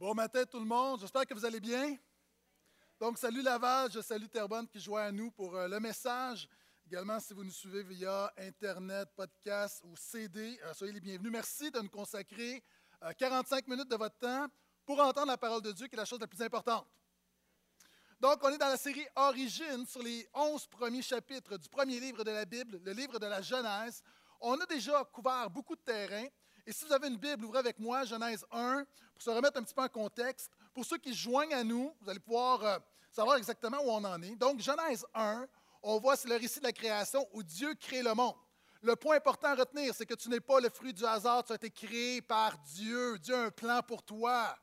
Bon matin tout le monde, j'espère que vous allez bien. Donc, salut Laval, je salue Terrebonne qui joint à nous pour euh, le message. Également, si vous nous suivez via Internet, podcast ou CD, euh, soyez les bienvenus. Merci de nous consacrer 45 euh, minutes de votre temps pour entendre la parole de Dieu, qui est la chose la plus importante. Donc, on est dans la série Origine sur les 11 premiers chapitres du premier livre de la Bible, le livre de la Genèse. On a déjà couvert beaucoup de terrain. Et si vous avez une Bible, ouvrez avec moi Genèse 1 pour se remettre un petit peu en contexte. Pour ceux qui se joignent à nous, vous allez pouvoir euh, savoir exactement où on en est. Donc, Genèse 1, on voit, c'est le récit de la création où Dieu crée le monde. Le point important à retenir, c'est que tu n'es pas le fruit du hasard, tu as été créé par Dieu. Dieu a un plan pour toi.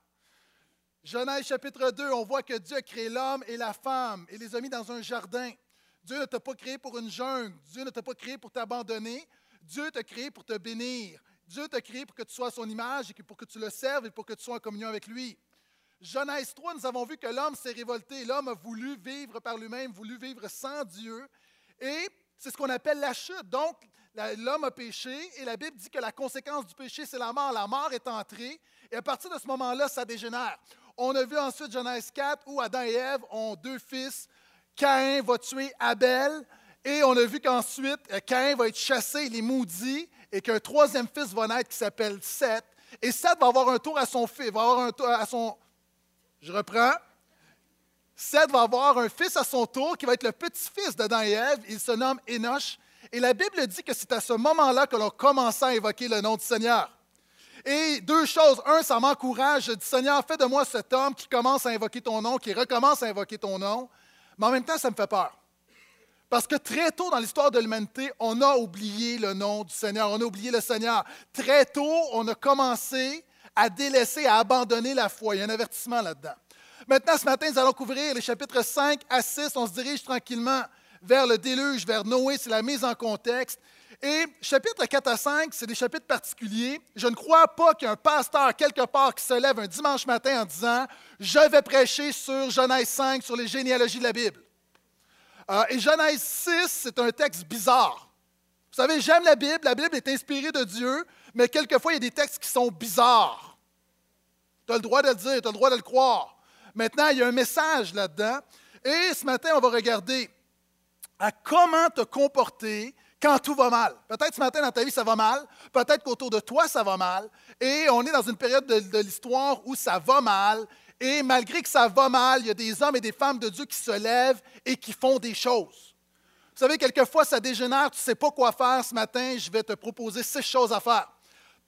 Genèse chapitre 2, on voit que Dieu a créé l'homme et la femme et les a mis dans un jardin. Dieu ne t'a pas créé pour une jungle. Dieu ne t'a pas créé pour t'abandonner. Dieu t'a créé pour te bénir. Dieu t'a créé pour que tu sois à son image et pour que tu le serves et pour que tu sois en communion avec lui. Genèse 3, nous avons vu que l'homme s'est révolté. L'homme a voulu vivre par lui-même, voulu vivre sans Dieu. Et c'est ce qu'on appelle la chute. Donc, l'homme a péché et la Bible dit que la conséquence du péché, c'est la mort. La mort est entrée et à partir de ce moment-là, ça dégénère. On a vu ensuite Genèse 4 où Adam et Ève ont deux fils. Caïn va tuer Abel et on a vu qu'ensuite, Caïn va être chassé, il est maudit et qu'un troisième fils va naître qui s'appelle Seth. Et Seth va avoir un tour à son fils, va avoir un tour à son. Je reprends. Seth va avoir un fils à son tour qui va être le petit-fils d'Adam et Ève. Il se nomme Enoch. Et la Bible dit que c'est à ce moment-là que l'on commence à invoquer le nom du Seigneur. Et deux choses. Un, ça m'encourage. Je dis, Seigneur, fais de moi cet homme qui commence à invoquer ton nom, qui recommence à invoquer ton nom. Mais en même temps, ça me fait peur. Parce que très tôt dans l'histoire de l'humanité, on a oublié le nom du Seigneur, on a oublié le Seigneur. Très tôt, on a commencé à délaisser, à abandonner la foi. Il y a un avertissement là-dedans. Maintenant, ce matin, nous allons couvrir les chapitres 5 à 6. On se dirige tranquillement vers le déluge, vers Noé, c'est la mise en contexte. Et chapitres 4 à 5, c'est des chapitres particuliers. Je ne crois pas qu'il y ait un pasteur quelque part qui se lève un dimanche matin en disant Je vais prêcher sur Genèse 5, sur les généalogies de la Bible. Euh, et Genèse 6, c'est un texte bizarre. Vous savez, j'aime la Bible, la Bible est inspirée de Dieu, mais quelquefois, il y a des textes qui sont bizarres. Tu as le droit de le dire, tu as le droit de le croire. Maintenant, il y a un message là-dedans. Et ce matin, on va regarder comment te comporter quand tout va mal. Peut-être ce matin dans ta vie, ça va mal. Peut-être qu'autour de toi, ça va mal. Et on est dans une période de l'histoire où ça va mal. Et malgré que ça va mal, il y a des hommes et des femmes de Dieu qui se lèvent et qui font des choses. Vous savez, quelquefois, ça dégénère, tu ne sais pas quoi faire. Ce matin, je vais te proposer six choses à faire.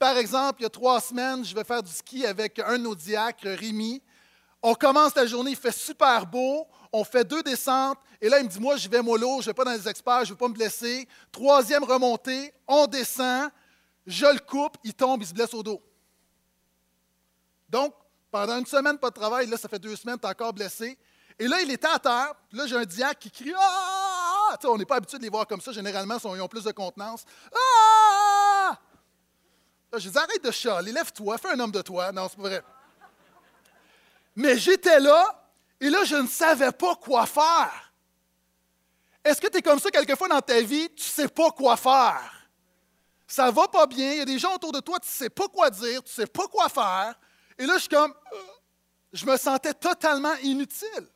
Par exemple, il y a trois semaines, je vais faire du ski avec un de nos diacres, Rémi. On commence la journée, il fait super beau, on fait deux descentes, et là, il me dit, moi, je vais mollo, je ne vais pas dans les experts, je ne veux pas me blesser. Troisième remontée, on descend, je le coupe, il tombe, il se blesse au dos. Donc, pendant une semaine, pas de travail. Là, ça fait deux semaines, tu es encore blessé. Et là, il était à terre. Là, j'ai un diacre qui crie Ah! on n'est pas habitué de les voir comme ça. Généralement, ils ont plus de contenance. Ah! Là, je dis Arrête de chialer, lève-toi, fais un homme de toi. Non, c'est pas vrai. Mais j'étais là, et là, je ne savais pas quoi faire. Est-ce que tu es comme ça quelquefois dans ta vie, tu ne sais pas quoi faire? Ça va pas bien, il y a des gens autour de toi, tu ne sais pas quoi dire, tu ne sais pas quoi faire. Et là, je suis comme, euh, je me sentais totalement inutile.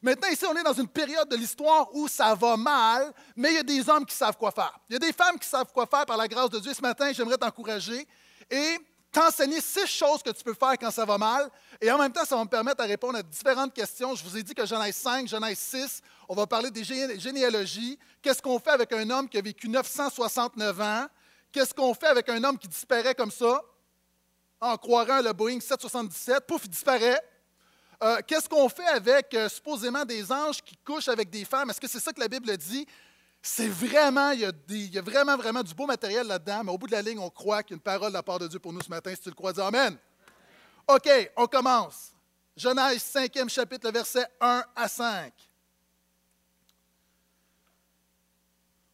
Maintenant, ici, on est dans une période de l'histoire où ça va mal, mais il y a des hommes qui savent quoi faire. Il y a des femmes qui savent quoi faire par la grâce de Dieu. Ce matin, j'aimerais t'encourager et t'enseigner six choses que tu peux faire quand ça va mal. Et en même temps, ça va me permettre de répondre à différentes questions. Je vous ai dit que cinq, j'en ai six. On va parler des généalogies. Qu'est-ce qu'on fait avec un homme qui a vécu 969 ans? Qu'est-ce qu'on fait avec un homme qui disparaît comme ça? En croirant le Boeing 777, pouf, il disparaît. Euh, qu'est-ce qu'on fait avec euh, supposément des anges qui couchent avec des femmes? Est-ce que c'est ça que la Bible dit? C'est vraiment, il y, a vraiment, vraiment du beau matériel là-dedans, mais au bout de la ligne, on croit qu'il parole de la part de Dieu pour nous ce matin. Si tu le crois, dis Amen. OK, on commence. Genèse 5e chapitre, le verset 1 à 5.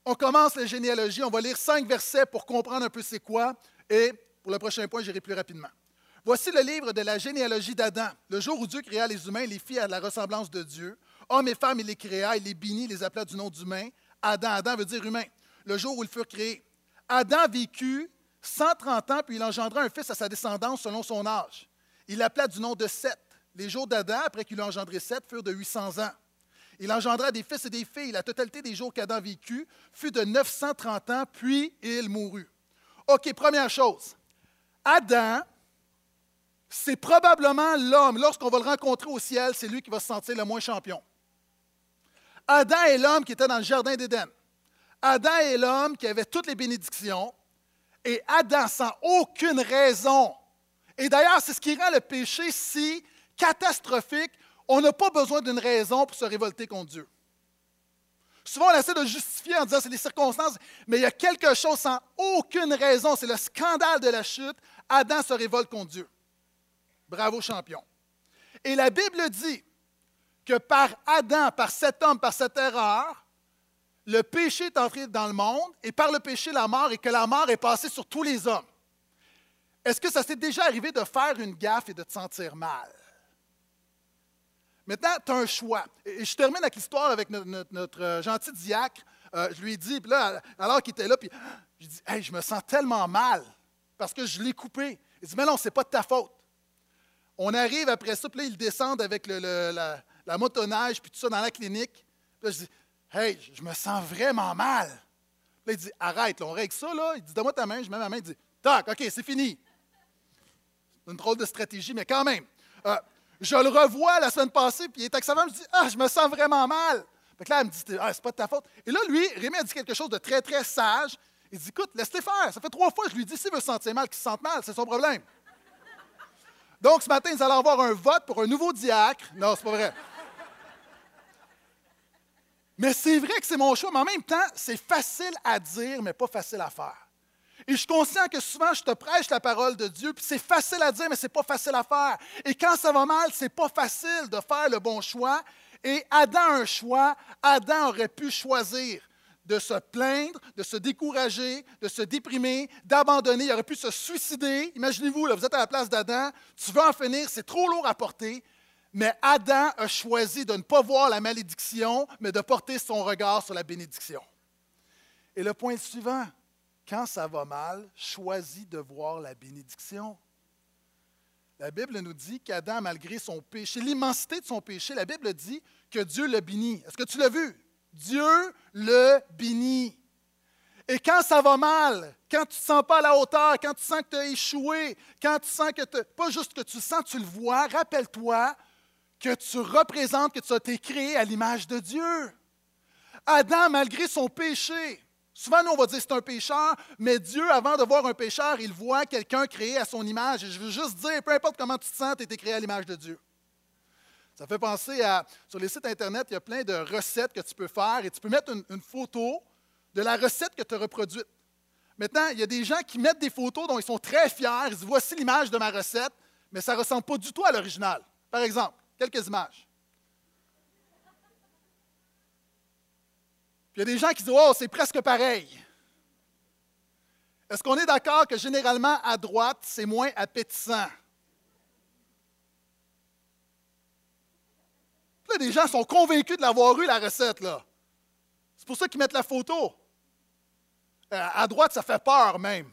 On commence les généalogies. On va lire cinq versets pour comprendre un peu c'est quoi. Et pour le prochain point, j'irai plus rapidement. Voici le livre de la généalogie d'Adam. Le jour où Dieu créa les humains, les fit à la ressemblance de Dieu. Hommes et femmes, il les créa, il les bénit, les appela du nom d'humain. Adam, Adam veut dire humain. Le jour où ils furent créés. Adam vécut 130 ans, puis il engendra un fils à sa descendance selon son âge. il l'appela du nom de Seth. Les jours d'Adam, après qu'il eut engendré Seth, furent de 800 ans. Il engendra des fils et des filles. La totalité des jours qu'Adam vécut fut de 930 ans, puis il mourut. OK, première chose. Adam, c'est probablement l'homme, lorsqu'on va le rencontrer au ciel, c'est lui qui va se sentir le moins champion. Adam est l'homme qui était dans le jardin d'Éden. Adam est l'homme qui avait toutes les bénédictions. Et Adam, sans aucune raison, et d'ailleurs, c'est ce qui rend le péché si catastrophique, on n'a pas besoin d'une raison pour se révolter contre Dieu. Souvent, on essaie de justifier en disant c'est les circonstances, mais il y a quelque chose sans aucune raison. C'est le scandale de la chute. Adam se révolte contre Dieu. Bravo, champion. Et la Bible dit que par Adam, par cet homme, par cette erreur, le péché est entré dans le monde et par le péché, la mort, et que la mort est passée sur tous les hommes. Est-ce que ça s'est déjà arrivé de faire une gaffe et de te sentir mal? Maintenant, tu as un choix. Et je termine avec l'histoire avec notre, euh, gentil diacre. Euh, je lui ai dit, puis là, alors qu'il était là, puis je dit Hey, je me sens tellement mal parce que je l'ai coupé. Il dit Mais non, ce n'est pas de ta faute. On arrive après ça, puis là, ils descendent avec la, motoneige, puis tout ça dans la clinique. Puis là, je dis Hey, je me sens vraiment mal. Puis là, il dit Arrête, on règle ça, là. Il dit Donne-moi ta main. Je mets ma main, il dit Tac, OK, c'est fini. C'est une drôle de stratégie, mais quand même. Euh, je le revois la semaine passée, puis il est avec sa je dis Ah, je me sens vraiment mal. Fait là, elle me dit Ah, c'est pas de ta faute. Et là, lui, Rémi a dit quelque chose de très, très sage. Il dit Écoute, laisse-les faire. Ça fait trois fois que je lui dis S'il veut se sentir mal, qu'il se sente mal, c'est son problème. Donc, ce matin, nous allons avoir un vote pour un nouveau diacre. Non, c'est pas vrai. Mais c'est vrai que c'est mon choix, mais en même temps, c'est facile à dire, mais pas facile à faire. Et je suis conscient que souvent, je te prêche la parole de Dieu, puis c'est facile à dire, mais ce n'est pas facile à faire. Et quand ça va mal, ce n'est pas facile de faire le bon choix. Et Adam a un choix. Adam aurait pu choisir de se plaindre, de se décourager, de se déprimer, d'abandonner. Il aurait pu se suicider. Imaginez-vous, vous êtes à la place d'Adam, tu veux en finir, c'est trop lourd à porter. Mais Adam a choisi de ne pas voir la malédiction, mais de porter son regard sur la bénédiction. Et le point suivant, quand ça va mal, choisis de voir la bénédiction. La Bible nous dit qu'Adam, malgré son péché, l'immensité de son péché, la Bible dit que Dieu le bénit. Est-ce que tu l'as vu? Dieu le bénit. Et quand ça va mal, quand tu ne te sens pas à la hauteur, quand tu sens que tu as échoué, quand tu sens que tu, pas juste que tu sens, tu le vois, rappelle-toi que tu représentes, que tu as été créé à l'image de Dieu. Adam, malgré son péché, Souvent, nous, on va dire c'est un pécheur, mais Dieu, avant de voir un pécheur, il voit quelqu'un créé à son image. Et je veux juste dire, peu importe comment tu te sens, tu as été créé à l'image de Dieu. Ça fait penser à, sur les sites Internet, il y a plein de recettes que tu peux faire et tu peux mettre une, photo de la recette que tu as reproduite. Maintenant, il y a des gens qui mettent des photos dont ils sont très fiers. Ils disent Voici l'image de ma recette, mais ça ne ressemble pas du tout à l'original. Par exemple, quelques images. Il y a des gens qui disent Oh, c'est presque pareil. Est-ce qu'on est, d'accord que généralement, à droite, c'est moins appétissant? Là, des gens sont convaincus de l'avoir eu, la recette. là. C'est pour ça qu'ils mettent la photo. Euh, à droite, ça fait peur même.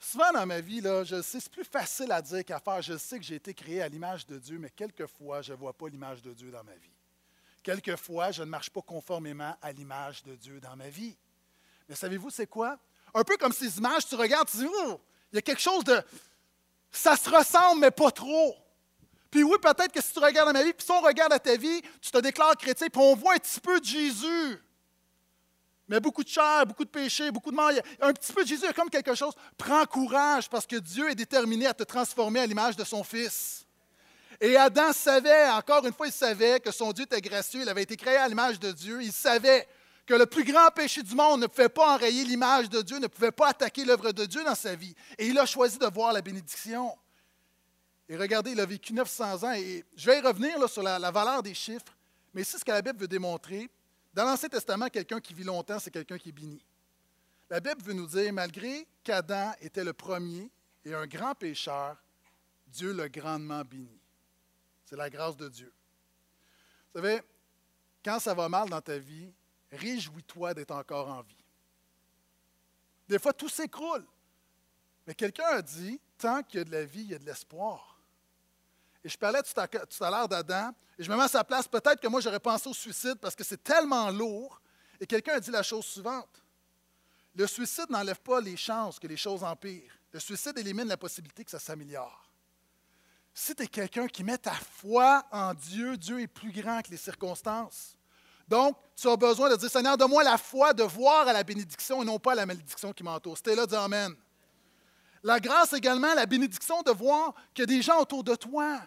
Souvent dans ma vie, là, je sais, c'est plus facile à dire qu'à faire. Je sais que j'ai été créé à l'image de Dieu, mais quelquefois, je ne vois pas l'image de Dieu dans ma vie. Quelquefois, je ne marche pas conformément à l'image de Dieu dans ma vie. Mais savez-vous, c'est quoi? Un peu comme ces images, tu regardes, tu dis, oh, il y a quelque chose de. Ça se ressemble, mais pas trop. Puis oui, peut-être que si tu regardes dans ma vie, puis si on regarde à ta vie, tu te déclares chrétien, puis on voit un petit peu de Jésus. Mais beaucoup de chair, beaucoup de péché, beaucoup de mort. Un petit peu de Jésus, comme quelque chose. Prends courage parce que Dieu est déterminé à te transformer à l'image de son Fils. Et Adam savait, encore une fois, il savait que son Dieu était gracieux, il avait été créé à l'image de Dieu. Il savait que le plus grand péché du monde ne pouvait pas enrayer l'image de Dieu, ne pouvait pas attaquer l'œuvre de Dieu dans sa vie. Et il a choisi de voir la bénédiction. Et regardez, il a vécu 900 ans. Et je vais y revenir sur la, la valeur des chiffres, mais c'est ce que la Bible veut démontrer. Dans l'Ancien Testament, quelqu'un qui vit longtemps, c'est quelqu'un qui est béni. La Bible veut nous dire, malgré qu'Adam était le premier et un grand pécheur, Dieu l'a grandement béni. C'est la grâce de Dieu. Vous savez, quand ça va mal dans ta vie, réjouis-toi d'être encore en vie. Des fois, tout s'écroule. Mais quelqu'un a dit, tant qu'il y a de la vie, il y a de l'espoir. Et je parlais tout à, l'heure d'Adam, et je me mets à sa place, peut-être que moi j'aurais pensé au suicide parce que c'est tellement lourd. Et quelqu'un a dit la chose suivante. Le suicide n'enlève pas les chances que les choses empirent. Le suicide élimine la possibilité que ça s'améliore. Si tu es quelqu'un qui met ta foi en Dieu, Dieu est plus grand que les circonstances. Donc, tu as besoin de dire, Seigneur, donne-moi la foi de voir à la bénédiction et non pas à la malédiction qui m'entoure. C'était là, dis Amen. La grâce également, la bénédiction de voir qu'il y a des gens autour de toi.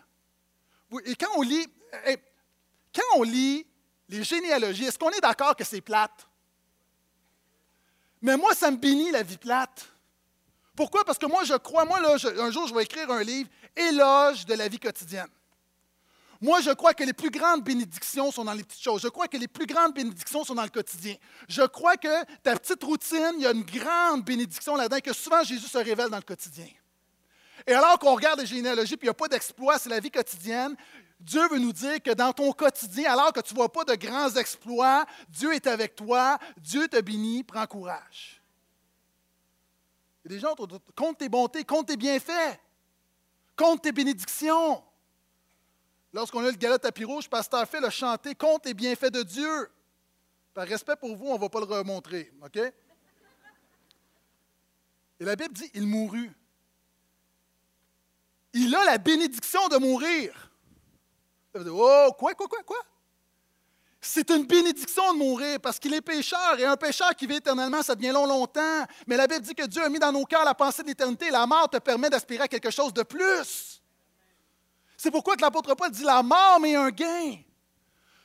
Et quand on lit, quand on lit les généalogies, est-ce qu'on est, d'accord que c'est plate? Mais moi, ça me bénit la vie plate. Pourquoi? Parce que moi, je crois, moi, là, un jour, je vais écrire un livre, Éloge de la vie quotidienne. Moi, je crois que les plus grandes bénédictions sont dans les petites choses. Je crois que les plus grandes bénédictions sont dans le quotidien. Je crois que ta petite routine, il y a une grande bénédiction là-dedans, que souvent Jésus se révèle dans le quotidien. Et alors qu'on regarde les généalogies, puis il n'y a pas d'exploit, c'est la vie quotidienne, Dieu veut nous dire que dans ton quotidien, alors que tu ne vois pas de grands exploits, Dieu est avec toi, Dieu te bénit, prends courage. Il y a des gens, compte tes bontés, compte tes bienfaits, compte tes bénédictions. Lorsqu'on a le gala tapis rouge, Pasteur Phil a chanté Compte les bienfaits de Dieu. Par respect pour vous, on ne va pas le remontrer. OK? Et la Bible dit Il mourut. Il a la bénédiction de mourir. oh, quoi, quoi, quoi, quoi? C'est une bénédiction de mourir parce qu'il est pécheur et un pécheur qui vit éternellement, ça devient long, longtemps. Mais la Bible dit que Dieu a mis dans nos cœurs la pensée de l'éternité. La mort te permet d'aspirer à quelque chose de plus. C'est pourquoi l'apôtre Paul dit la mort, mais un gain.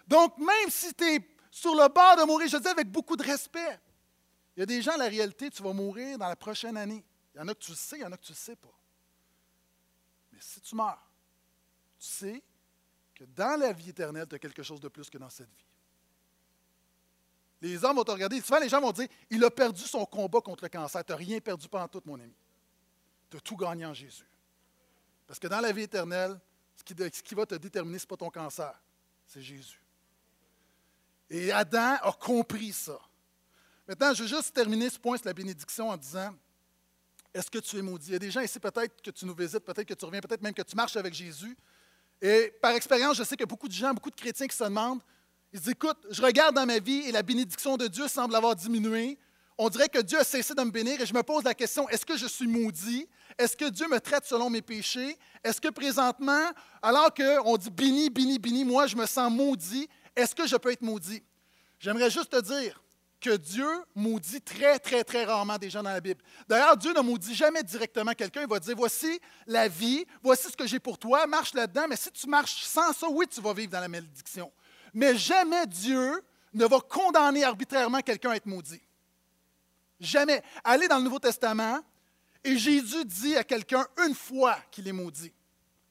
Donc, même si tu es sur le bord de mourir, je dis avec beaucoup de respect, il y a des gens, la réalité, tu vas mourir dans la prochaine année. Il y en a que tu le sais, il y en a que tu ne le sais pas. Mais si tu meurs, tu sais que dans la vie éternelle, tu as quelque chose de plus que dans cette vie. Les hommes vont te regarder, souvent les gens vont dire Il a perdu son combat contre le cancer. Tu n'as rien perdu pendant tout, mon ami. Tu as tout gagné en Jésus. Parce que dans la vie éternelle, ce qui, va te déterminer, ce n'est pas ton cancer, c'est Jésus. Et Adam a compris ça. Maintenant, je veux juste terminer ce point sur la bénédiction en disant Est-ce que tu es maudit? Il y a des gens ici, peut-être que tu nous visites, peut-être que tu reviens, peut-être même que tu marches avec Jésus. Et par expérience, je sais qu'il y a beaucoup de gens, beaucoup de chrétiens qui se demandent Ils disent Écoute, je regarde dans ma vie et la bénédiction de Dieu semble avoir diminué. On dirait que Dieu a cessé de me bénir et je me pose la question Est-ce que je suis maudit? Est-ce que Dieu me traite selon mes péchés? Est-ce que présentement, alors qu'on dit béni, béni, béni, moi je me sens maudit, est-ce que je peux être maudit? J'aimerais juste te dire que Dieu maudit très, très, très rarement des gens dans la Bible. D'ailleurs, Dieu ne maudit jamais directement quelqu'un. Il va dire, voici la vie, voici ce que j'ai pour toi, marche là-dedans, mais si tu marches sans ça, oui, tu vas vivre dans la malédiction. Mais jamais Dieu ne va condamner arbitrairement quelqu'un à être maudit. Jamais. Allez dans le Nouveau Testament, et Jésus dit à quelqu'un une fois qu'il est maudit.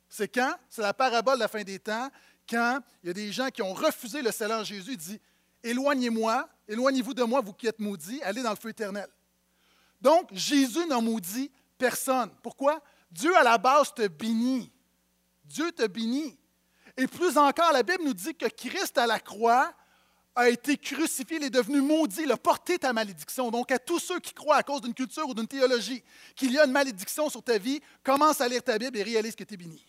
C'est quand? C'est la parabole de la fin des temps, quand il y a des gens qui ont refusé le en Jésus. Il dit Éloignez-moi, éloignez-vous de moi, vous qui êtes maudits, allez dans le feu éternel. Donc, Jésus n'a maudit personne. Pourquoi? Dieu, à la base, te bénit. Dieu te bénit. Et plus encore, la Bible nous dit que Christ à la croix a été crucifié, il est devenu maudit, il a porté ta malédiction. Donc, à tous ceux qui croient à cause d'une culture ou d'une théologie qu'il y a une malédiction sur ta vie, commence à lire ta Bible et réalise que tu es béni.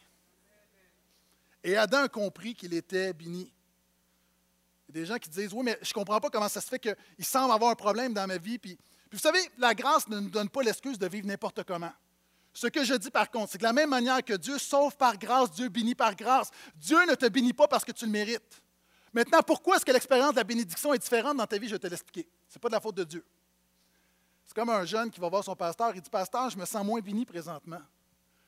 Et Adam a compris qu'il était béni. Il y a des gens qui disent Oui, mais je ne comprends pas comment ça se fait qu'il semble avoir un problème dans ma vie. Puis, vous savez, la grâce ne nous donne pas l'excuse de vivre n'importe comment. Ce que je dis par contre, c'est que de la même manière que Dieu sauve par grâce, Dieu bénit par grâce, Dieu ne te bénit pas parce que tu le mérites. Maintenant, pourquoi est-ce que l'expérience de la bénédiction est différente dans ta vie? Je vais te l'expliquer. Ce n'est pas de la faute de Dieu. C'est comme un jeune qui va voir son pasteur. Il dit Pasteur, je me sens moins béni présentement.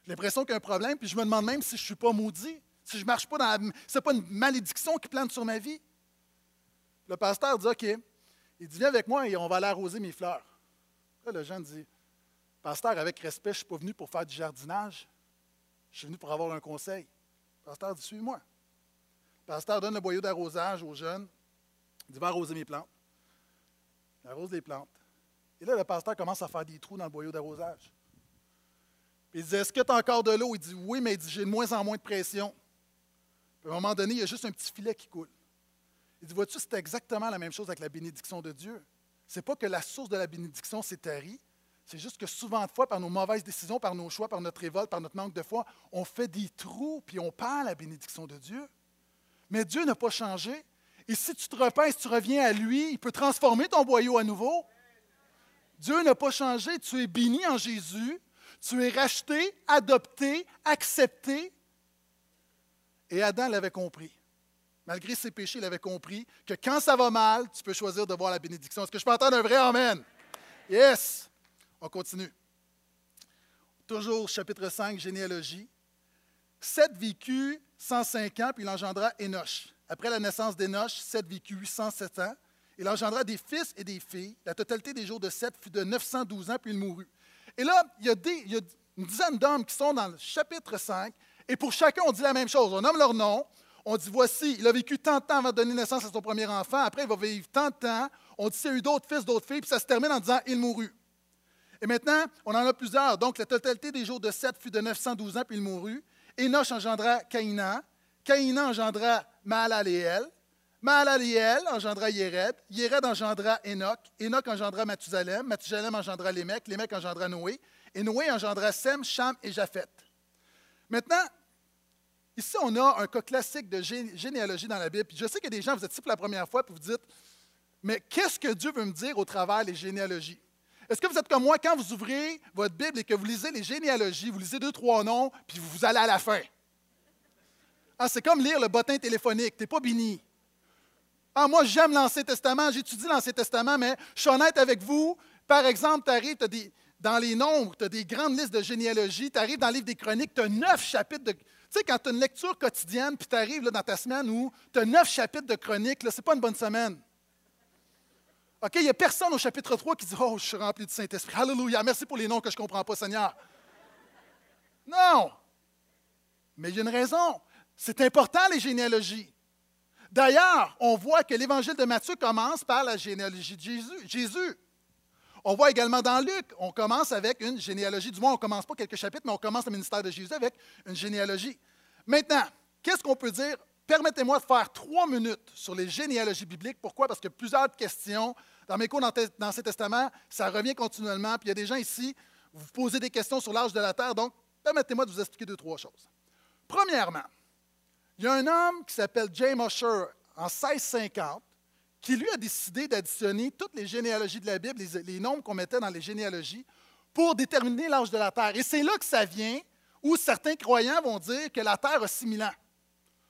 J'ai l'impression qu'il y a un problème, puis je me demande même si je ne suis pas maudit, si je ne marche pas dans la. Ce n'est pas une malédiction qui plante sur ma vie. Le pasteur dit OK. Il dit Viens avec moi et on va aller arroser mes fleurs. Là, le jeune dit Pasteur, avec respect, je ne suis pas venu pour faire du jardinage. Je suis venu pour avoir un conseil. Le pasteur dit Suis-moi. Le pasteur donne le boyau d'arrosage aux jeunes. Il dit Va arroser mes plantes. Il arrose les plantes. Et là, le pasteur commence à faire des trous dans le boyau d'arrosage. il dit Est-ce que tu as encore de l'eau? Il dit Oui, mais j'ai de moins en moins de pression. Puis à un moment donné, il y a juste un petit filet qui coule. Il dit Vois-tu, c'est exactement la même chose avec la bénédiction de Dieu. Ce n'est pas que la source de la bénédiction s'est tarie, C'est juste que souvent de fois, par nos mauvaises décisions, par nos choix, par notre révolte, par notre manque de foi, on fait des trous, puis on perd la bénédiction de Dieu. Mais Dieu n'a pas changé. Et si tu te repens, si tu reviens à lui, il peut transformer ton boyau à nouveau. Dieu n'a pas changé. Tu es béni en Jésus. Tu es racheté, adopté, accepté. Et Adam l'avait compris. Malgré ses péchés, il avait compris que quand ça va mal, tu peux choisir de voir la bénédiction. Est-ce que je peux entendre un vrai Amen? Yes! On continue. Toujours chapitre 5, généalogie. Seth vécut 105 ans, puis il engendra Enoch. Après la naissance d'Enoch, Seth vécut 807 ans. Il engendra des fils et des filles. La totalité des jours de Seth fut de 912 ans, puis il mourut. Et là, il y a, il y a une dizaine d'hommes qui sont dans le chapitre 5, et pour chacun, on dit la même chose. On nomme leur nom, on dit voici, il a vécu tant de temps avant de donner naissance à son premier enfant, après il va vivre tant de temps, on dit y a eu d'autres fils, d'autres filles, puis ça se termine en disant il mourut. Et maintenant, on en a plusieurs. Donc, la totalité des jours de Seth fut de 912 ans, puis il mourut. Enoch engendra Caïnan. Caïnan engendra Mahalaleel. Mahalaleel engendra Yéred. Yéred engendra Enoch. Enoch engendra Mathusalem. Mathusalem engendra Lémec. Lémec engendra Noé. Et Noé engendra Sem, Cham et Japheth. Maintenant, ici, on a un cas classique de généalogie dans la Bible. je sais a des gens, vous êtes ici pour la première fois, puis vous dites, mais qu'est-ce que Dieu veut me dire au travers des généalogies? Est-ce que vous êtes comme moi quand vous ouvrez votre Bible et que vous lisez les généalogies, vous lisez deux, trois noms, puis vous allez à la fin? Ah, c'est comme lire le bottin téléphonique, tu n'es pas béni. Ah, moi, j'aime l'Ancien Testament, j'étudie l'Ancien Testament, mais je suis honnête avec vous. Par exemple, tu arrives, dans les nombres, tu as des grandes listes de généalogie, tu arrives dans le livre des Chroniques, tu as neuf chapitres de. Tu sais, quand tu as une lecture quotidienne, puis tu arrives dans ta semaine où tu as neuf chapitres de Chroniques, ce n'est pas une bonne semaine. OK, il n'y a personne au chapitre 3 qui dit Oh, je suis rempli du Saint-Esprit. Alléluia, merci pour les noms que je ne comprends pas, Seigneur. Non. Mais il y a une raison. C'est important, les généalogies. D'ailleurs, on voit que l'évangile de Matthieu commence par la généalogie de Jésus. Jésus. On voit également dans Luc, on commence avec une généalogie. Du moins, on ne commence pas quelques chapitres, mais on commence le ministère de Jésus avec une généalogie. Maintenant, qu'est-ce qu'on peut dire? Permettez-moi de faire trois minutes sur les généalogies bibliques. Pourquoi? Parce que plusieurs questions. Dans mes cours dans ces testaments, ça revient continuellement. Puis il y a des gens ici, vous posez des questions sur l'âge de la terre. Donc, permettez-moi de vous expliquer deux, trois choses. Premièrement, il y a un homme qui s'appelle James Usher en 1650 qui, lui, a décidé d'additionner toutes les généalogies de la Bible, les, nombres qu'on mettait dans les généalogies, pour déterminer l'âge de la terre. Et c'est là que ça vient où certains croyants vont dire que la terre a 6000 ans.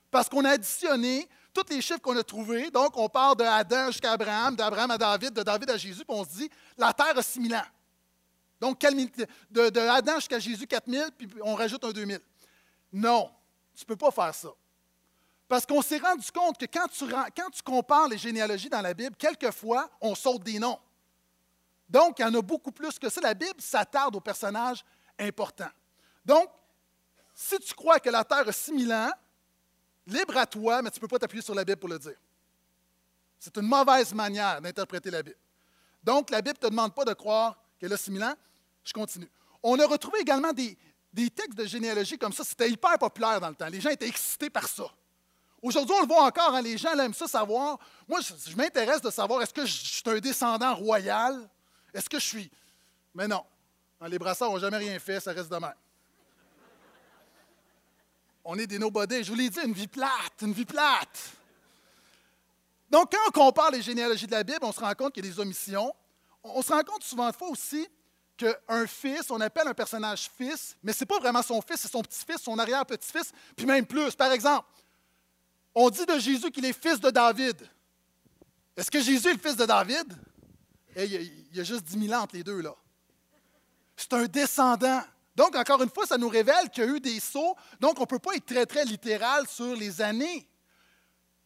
Parce qu'on a additionné tous les chiffres qu'on a trouvés. Donc, on part de Adam jusqu'à Abraham, d'Abraham à David, de David à Jésus, puis on se dit, la terre a 6000 ans. Donc, de, de Adam jusqu'à Jésus, 4000, puis on rajoute un 2000. Non, tu ne peux pas faire ça. Parce qu'on s'est rendu compte que quand tu, compares les généalogies dans la Bible, quelquefois, on saute des noms. Donc, il y en a beaucoup plus que ça. La Bible s'attarde aux personnages importants. Donc, si tu crois que la Terre a 6000 ans, Libre à toi, mais tu ne peux pas t'appuyer sur la Bible pour le dire. C'est une mauvaise manière d'interpréter la Bible. Donc, la Bible ne te demande pas de croire qu'elle a 6000 ans. Je continue. On a retrouvé également des, textes de généalogie comme ça. C'était hyper populaire dans le temps. Les gens étaient excités par ça. Aujourd'hui, on le voit encore, hein, les gens aiment ça savoir. Moi, je, m'intéresse de savoir est-ce que je, suis un descendant royal? Est-ce que je suis? Mais non. les brassards n'ont jamais rien fait, ça reste de même. On est des nobody. Je vous l'ai dit, une vie plate, une vie plate. Donc, quand on compare les généalogies de la Bible, on se rend compte qu'il y a des omissions. On se rend compte souvent de fois aussi qu'un fils, on appelle un personnage fils, mais ce n'est pas vraiment son fils, c'est son petit-fils, son arrière-petit-fils, puis même plus. Par exemple, on dit de Jésus qu'il est fils de David. Est-ce que Jésus est le fils de David? Eh, il y a juste 10 000 ans entre les deux, là. C'est un descendant. Donc, encore une fois, ça nous révèle qu'il y a eu des sauts. Donc, on ne peut pas être très, très littéral sur les années.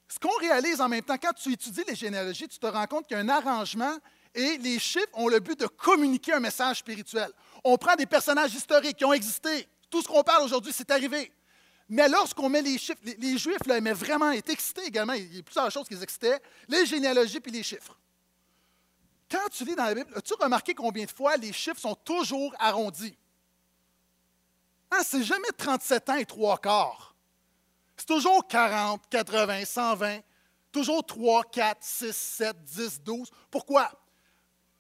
Ce qu'on réalise en même temps, quand tu étudies les généalogies, tu te rends compte qu'il y a un arrangement et les chiffres ont le but de communiquer un message spirituel. On prend des personnages historiques qui ont existé. Tout ce qu'on parle aujourd'hui, c'est arrivé. Mais lorsqu'on met les chiffres, les, Juifs là, aimaient vraiment, être excités également, il y a plusieurs choses qu'ils excitaient, les généalogies puis les chiffres. Quand tu lis dans la Bible, as-tu remarqué combien de fois les chiffres sont toujours arrondis? Ah, c'est jamais 37 ans et trois quarts. C'est toujours 40, 80, 120, toujours 3, 4, 6, 7, 10, 12. Pourquoi?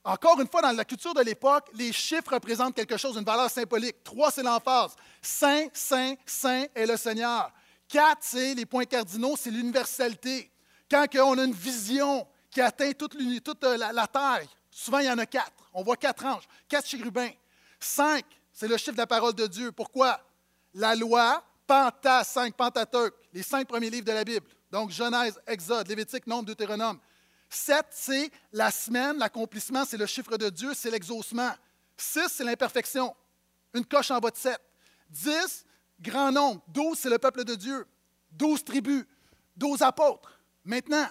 Encore une fois, dans la culture de l'époque, les chiffres représentent quelque chose, une valeur symbolique. Trois, c'est l'emphase. Saint, Saint, Saint est le Seigneur. Quatre, c'est les points cardinaux, c'est l'universalité. Quand on a une vision qui atteint toute, euh, la, Terre, souvent il y en a quatre. On voit quatre anges, quatre chérubins. Cinq, c'est le chiffre de la parole de Dieu. Pourquoi? La loi, Penta, cinq, Pentateuque, les cinq premiers livres de la Bible. Donc Genèse, Exode, Lévitique, Nombre, Deutéronome. Sept, c'est la semaine, l'accomplissement, c'est le chiffre de Dieu, c'est l'exaucement. Six, c'est l'imperfection. Une coche en bas de sept. Dix, grand nombre. Douze, c'est le peuple de Dieu. Douze tribus. Douze apôtres. Maintenant,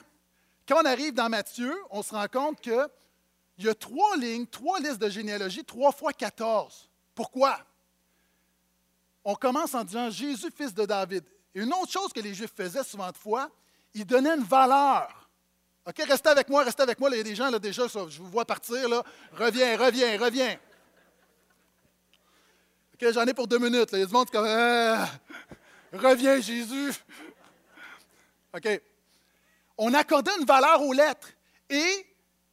quand on arrive dans Matthieu, on se rend compte qu'il y a trois lignes, trois listes de généalogie, trois fois quatorze. Pourquoi? On commence en disant Jésus, fils de David. Et une autre chose que les Juifs faisaient souvent de fois, ils donnaient une valeur OK, restez avec moi, restez avec moi. il y a des gens là, déjà, je vous vois partir. Là. Reviens, reviens, reviens. OK, j'en ai pour deux minutes. Il y a du monde comme ah, Reviens, Jésus. OK. On accordait une valeur aux lettres. Et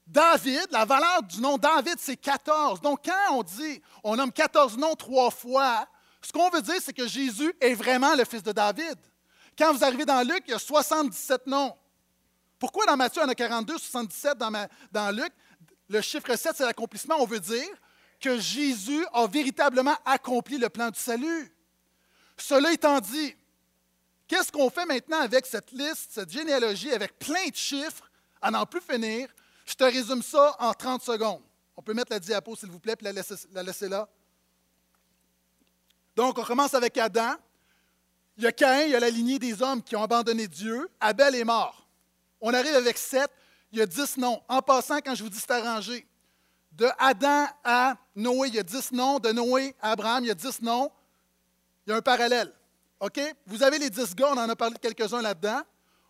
David, la valeur du nom David, c'est 14. Donc, quand on dit, on nomme 14 noms trois fois, ce qu'on veut dire, c'est que Jésus est vraiment le fils de David. Quand vous arrivez dans Luc, il y a 77 noms. Pourquoi dans Matthieu, on a 42, 77 dans, Luc? Le chiffre 7, c'est l'accomplissement. On veut dire que Jésus a véritablement accompli le plan du salut. Cela étant dit, qu'est-ce qu'on fait maintenant avec cette liste, cette généalogie, avec plein de chiffres, à n'en plus finir? Je te résume ça en 30 secondes. On peut mettre la diapo, s'il vous plaît, puis la laisser, la laisser là. Donc, on commence avec Adam. Il y a Caïn, il y a la lignée des hommes qui ont abandonné Dieu. Abel est mort. On arrive avec sept, il y a dix noms. En passant, quand je vous dis c'est arrangé, de Adam à Noé, il y a dix noms. De Noé à Abraham, il y a dix noms. Il y a un parallèle. OK? Vous avez les dix gars, on en a parlé de quelques-uns là-dedans.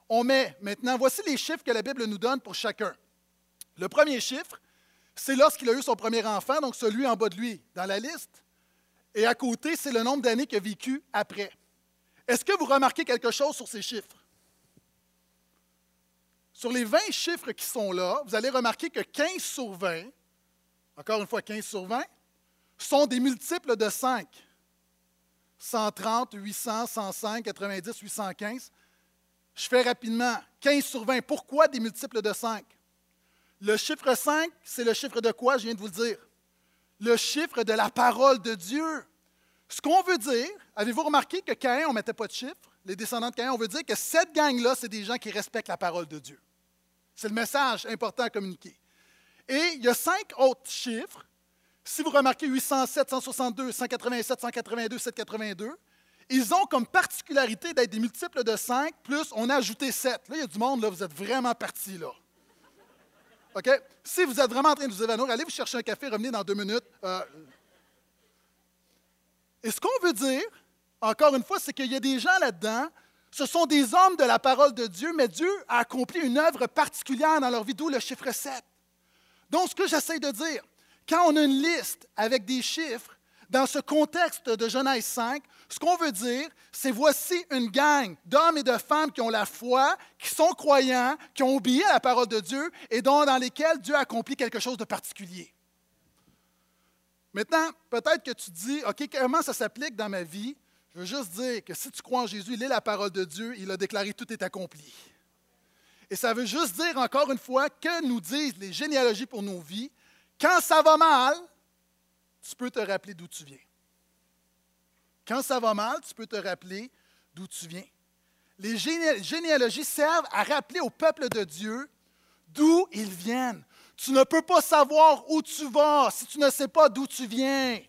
On met maintenant, voici les chiffres que la Bible nous donne pour chacun. Le premier chiffre, c'est lorsqu'il a eu son premier enfant, donc celui en bas de lui dans la liste. Et à côté, c'est le nombre d'années qu'il a vécu après. Est-ce que vous remarquez quelque chose sur ces chiffres? Sur les 20 chiffres qui sont là, vous allez remarquer que 15 sur 20, encore une fois 15 sur 20, sont des multiples de 5. 130, 800, 105, 90, 815. Je fais rapidement 15 sur 20. Pourquoi des multiples de 5? Le chiffre 5, c'est le chiffre de quoi, je viens de vous le dire? Le chiffre de la parole de Dieu. Ce qu'on veut dire, avez-vous remarqué que Caïn, on ne mettait pas de chiffre? Les descendants de Caïn, on veut dire que cette gang-là, c'est des gens qui respectent la parole de Dieu. C'est le message important à communiquer. Et il y a cinq autres chiffres. Si vous remarquez 807, 162, 187, 182, 782, ils ont comme particularité d'être des multiples de 5, plus on a ajouté 7. Là, il y a du monde, là, vous êtes vraiment parti là. OK? Si vous êtes vraiment en train de vous évanouir, allez vous chercher un café, revenez dans deux minutes. Euh, et ce qu'on veut dire, encore une fois, c'est qu'il y a des gens là-dedans ce sont des hommes de la parole de Dieu, mais Dieu a accompli une œuvre particulière dans leur vie, d'où le chiffre 7. Donc, ce que j'essaie de dire, quand on a une liste avec des chiffres, dans ce contexte de Genèse 5, ce qu'on veut dire, c'est voici une gang d'hommes et de femmes qui ont la foi, qui sont croyants, qui ont obéi à la parole de Dieu et dont, dans lesquels Dieu a accompli quelque chose de particulier. Maintenant, peut-être que tu dis, OK, comment ça s'applique dans ma vie? Je veux juste dire que si tu crois en Jésus, il est la parole de Dieu, il a déclaré tout est accompli. Et ça veut juste dire encore une fois que nous disent les généalogies pour nos vies, quand ça va mal, tu peux te rappeler d'où tu viens. Quand ça va mal, tu peux te rappeler d'où tu viens. Les généalogies servent à rappeler au peuple de Dieu d'où ils viennent. Tu ne peux pas savoir où tu vas si tu ne sais pas d'où tu viens.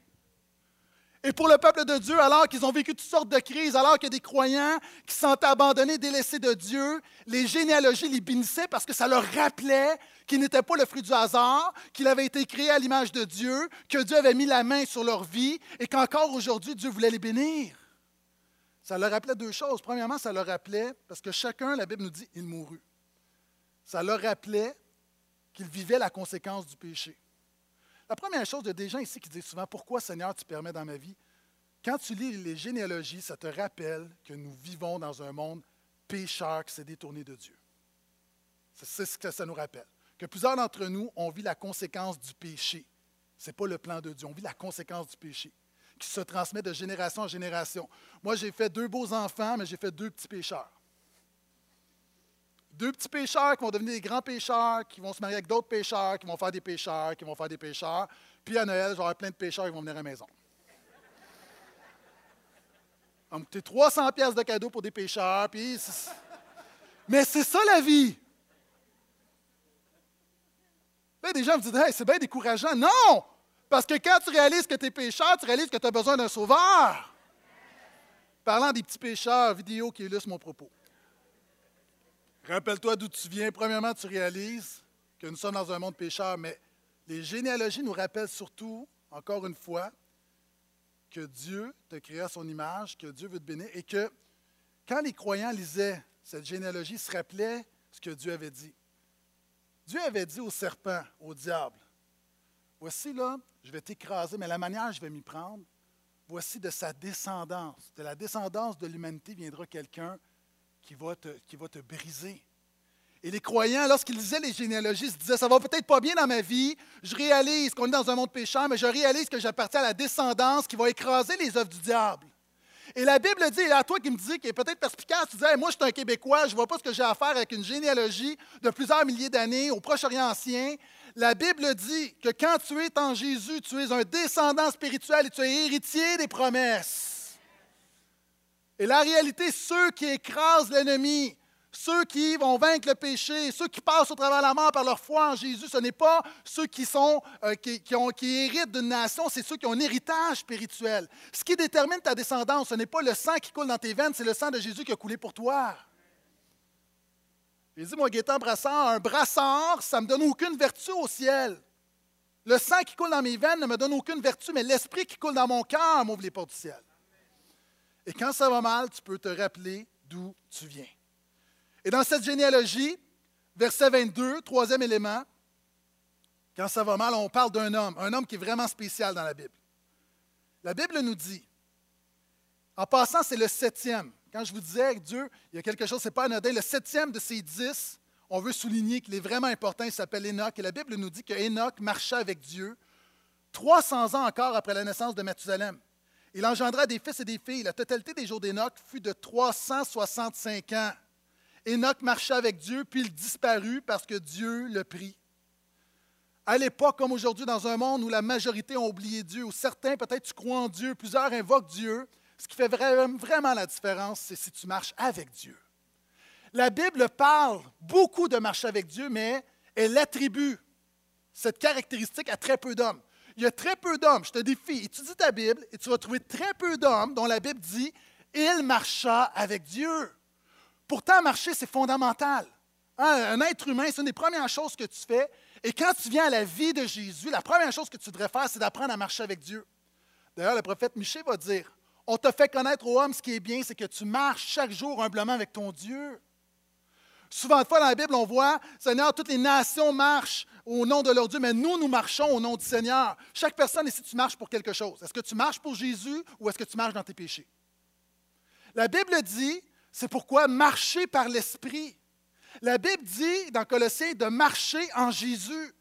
Et pour le peuple de Dieu, alors qu'ils ont vécu toutes sortes de crises, alors qu'il y a des croyants qui sont abandonnés, délaissés de Dieu, les généalogies les bénissaient parce que ça leur rappelait qu'ils n'étaient pas le fruit du hasard, qu'ils avaient été créés à l'image de Dieu, que Dieu avait mis la main sur leur vie et qu'encore aujourd'hui, Dieu voulait les bénir. Ça leur rappelait deux choses. Premièrement, ça leur rappelait, parce que chacun, la Bible nous dit, il mourut. Ça leur rappelait qu'ils vivaient la conséquence du péché. La première chose, il y a des gens ici qui disent souvent Pourquoi, Seigneur, tu permets dans ma vie? Quand tu lis les généalogies, ça te rappelle que nous vivons dans un monde pécheur qui s'est détourné de Dieu. C'est ce que ça nous rappelle. que plusieurs d'entre nous, on vit la conséquence du péché. Ce n'est pas le plan de Dieu, on vit la conséquence du péché qui se transmet de génération en génération. Moi, j'ai fait deux beaux enfants, mais j'ai fait deux petits pécheurs. Deux petits pécheurs qui vont devenir des grands pécheurs, qui vont se marier avec d'autres pécheurs, qui vont faire des pécheurs, qui vont faire des pécheurs. Puis à Noël, j'aurai plein de pécheurs qui vont venir à la maison. Va me coûter 300 pièces de cadeaux pour des pécheurs. Puis Mais c'est ça la vie. Là, des gens me disent c'est bien décourageant. Non! Parce que quand tu réalises que tu es pécheur, tu réalises que tu as besoin d'un sauveur. Parlant des petits pécheurs, vidéo qui illustre mon propos. Rappelle-toi d'où tu viens. Premièrement, tu réalises que nous sommes dans un monde pécheur, mais les généalogies nous rappellent surtout, encore une fois, que Dieu t'a créé à son image, que Dieu veut te bénir et que quand les croyants lisaient cette généalogie, ils se rappelaient ce que Dieu avait dit. Dieu avait dit au serpent, au diable, Voici là, je vais t'écraser, mais la manière je vais m'y prendre, voici de sa descendance. De la descendance de l'humanité viendra quelqu'un qui, va te, qui va te briser. Et les croyants, lorsqu'ils lisaient les généalogies, se disaient, ça va peut-être pas bien dans ma vie, je réalise qu'on est dans un monde pécheur, mais je réalise que j'appartiens à la descendance qui va écraser les œuvres du diable. Et la Bible dit, et à toi qui me dis, qui est peut-être perspicace, tu disais, moi je suis un Québécois, je ne vois pas ce que j'ai à faire avec une généalogie de plusieurs milliers d'années au Proche-Orient ancien. La Bible dit que quand tu es en Jésus, tu es un descendant spirituel et tu es héritier des promesses. Et la réalité, ceux qui écrasent l'ennemi, ceux qui vont vaincre le péché, ceux qui passent au travers de la mort par leur foi en Jésus, ce n'est pas ceux qui, sont, euh, qui, qui héritent d'une nation, c'est ceux qui ont un héritage spirituel. Ce qui détermine ta descendance, ce n'est pas le sang qui coule dans tes veines, c'est le sang de Jésus qui a coulé pour toi. J'ai dit, moi, Gaétan Brassard, un brassard, ça ne me donne aucune vertu au ciel. Le sang qui coule dans mes veines ne me donne aucune vertu, mais l'esprit qui coule dans mon cœur m'ouvre les portes du ciel. Et quand ça va mal, tu peux te rappeler d'où tu viens. Et dans cette généalogie, verset 22, troisième élément, quand ça va mal, on parle d'un homme, un homme qui est vraiment spécial dans la Bible. La Bible nous dit, en passant, c'est le septième. Quand je vous disais que Dieu, il y a quelque chose, ce n'est pas anodin. Le septième de ces dix, on veut souligner qu'il est vraiment important. Il s'appelle Enoch. Et la Bible nous dit que Enoch marcha avec Dieu 300 ans encore après la naissance de Mathusalem. Il engendra des fils et des filles. La totalité des jours d'Enoch fut de 365 ans. Enoch marcha avec Dieu, puis il disparut parce que Dieu le prit. À l'époque, comme aujourd'hui, dans un monde où la majorité ont oublié Dieu, où certains, peut-être, tu crois en Dieu, plusieurs invoquent Dieu, ce qui fait vraiment la différence, c'est si tu marches avec Dieu. La Bible parle beaucoup de marcher avec Dieu, mais elle attribue cette caractéristique à très peu d'hommes. Il y a très peu d'hommes, je te défie, étudie ta Bible et tu vas trouver très peu d'hommes dont la Bible dit Il marcha avec Dieu. Pourtant, marcher, c'est fondamental. Hein, un être humain, c'est une des premières choses que tu fais. Et quand tu viens à la vie de Jésus, la première chose que tu devrais faire, c'est d'apprendre à marcher avec Dieu. D'ailleurs, le prophète Michée va dire on t'a fait connaître au homme ce qui est bien, c'est que tu marches chaque jour humblement avec ton Dieu. Souvent dans la Bible, on voit, Seigneur, toutes les nations marchent au nom de leur Dieu, mais nous, nous marchons au nom du Seigneur. Chaque personne ici, tu marches pour quelque chose. Est-ce que tu marches pour Jésus ou est-ce que tu marches dans tes péchés? La Bible dit, c'est pourquoi marcher par l'Esprit. La Bible dit dans Colossiens de marcher en Jésus.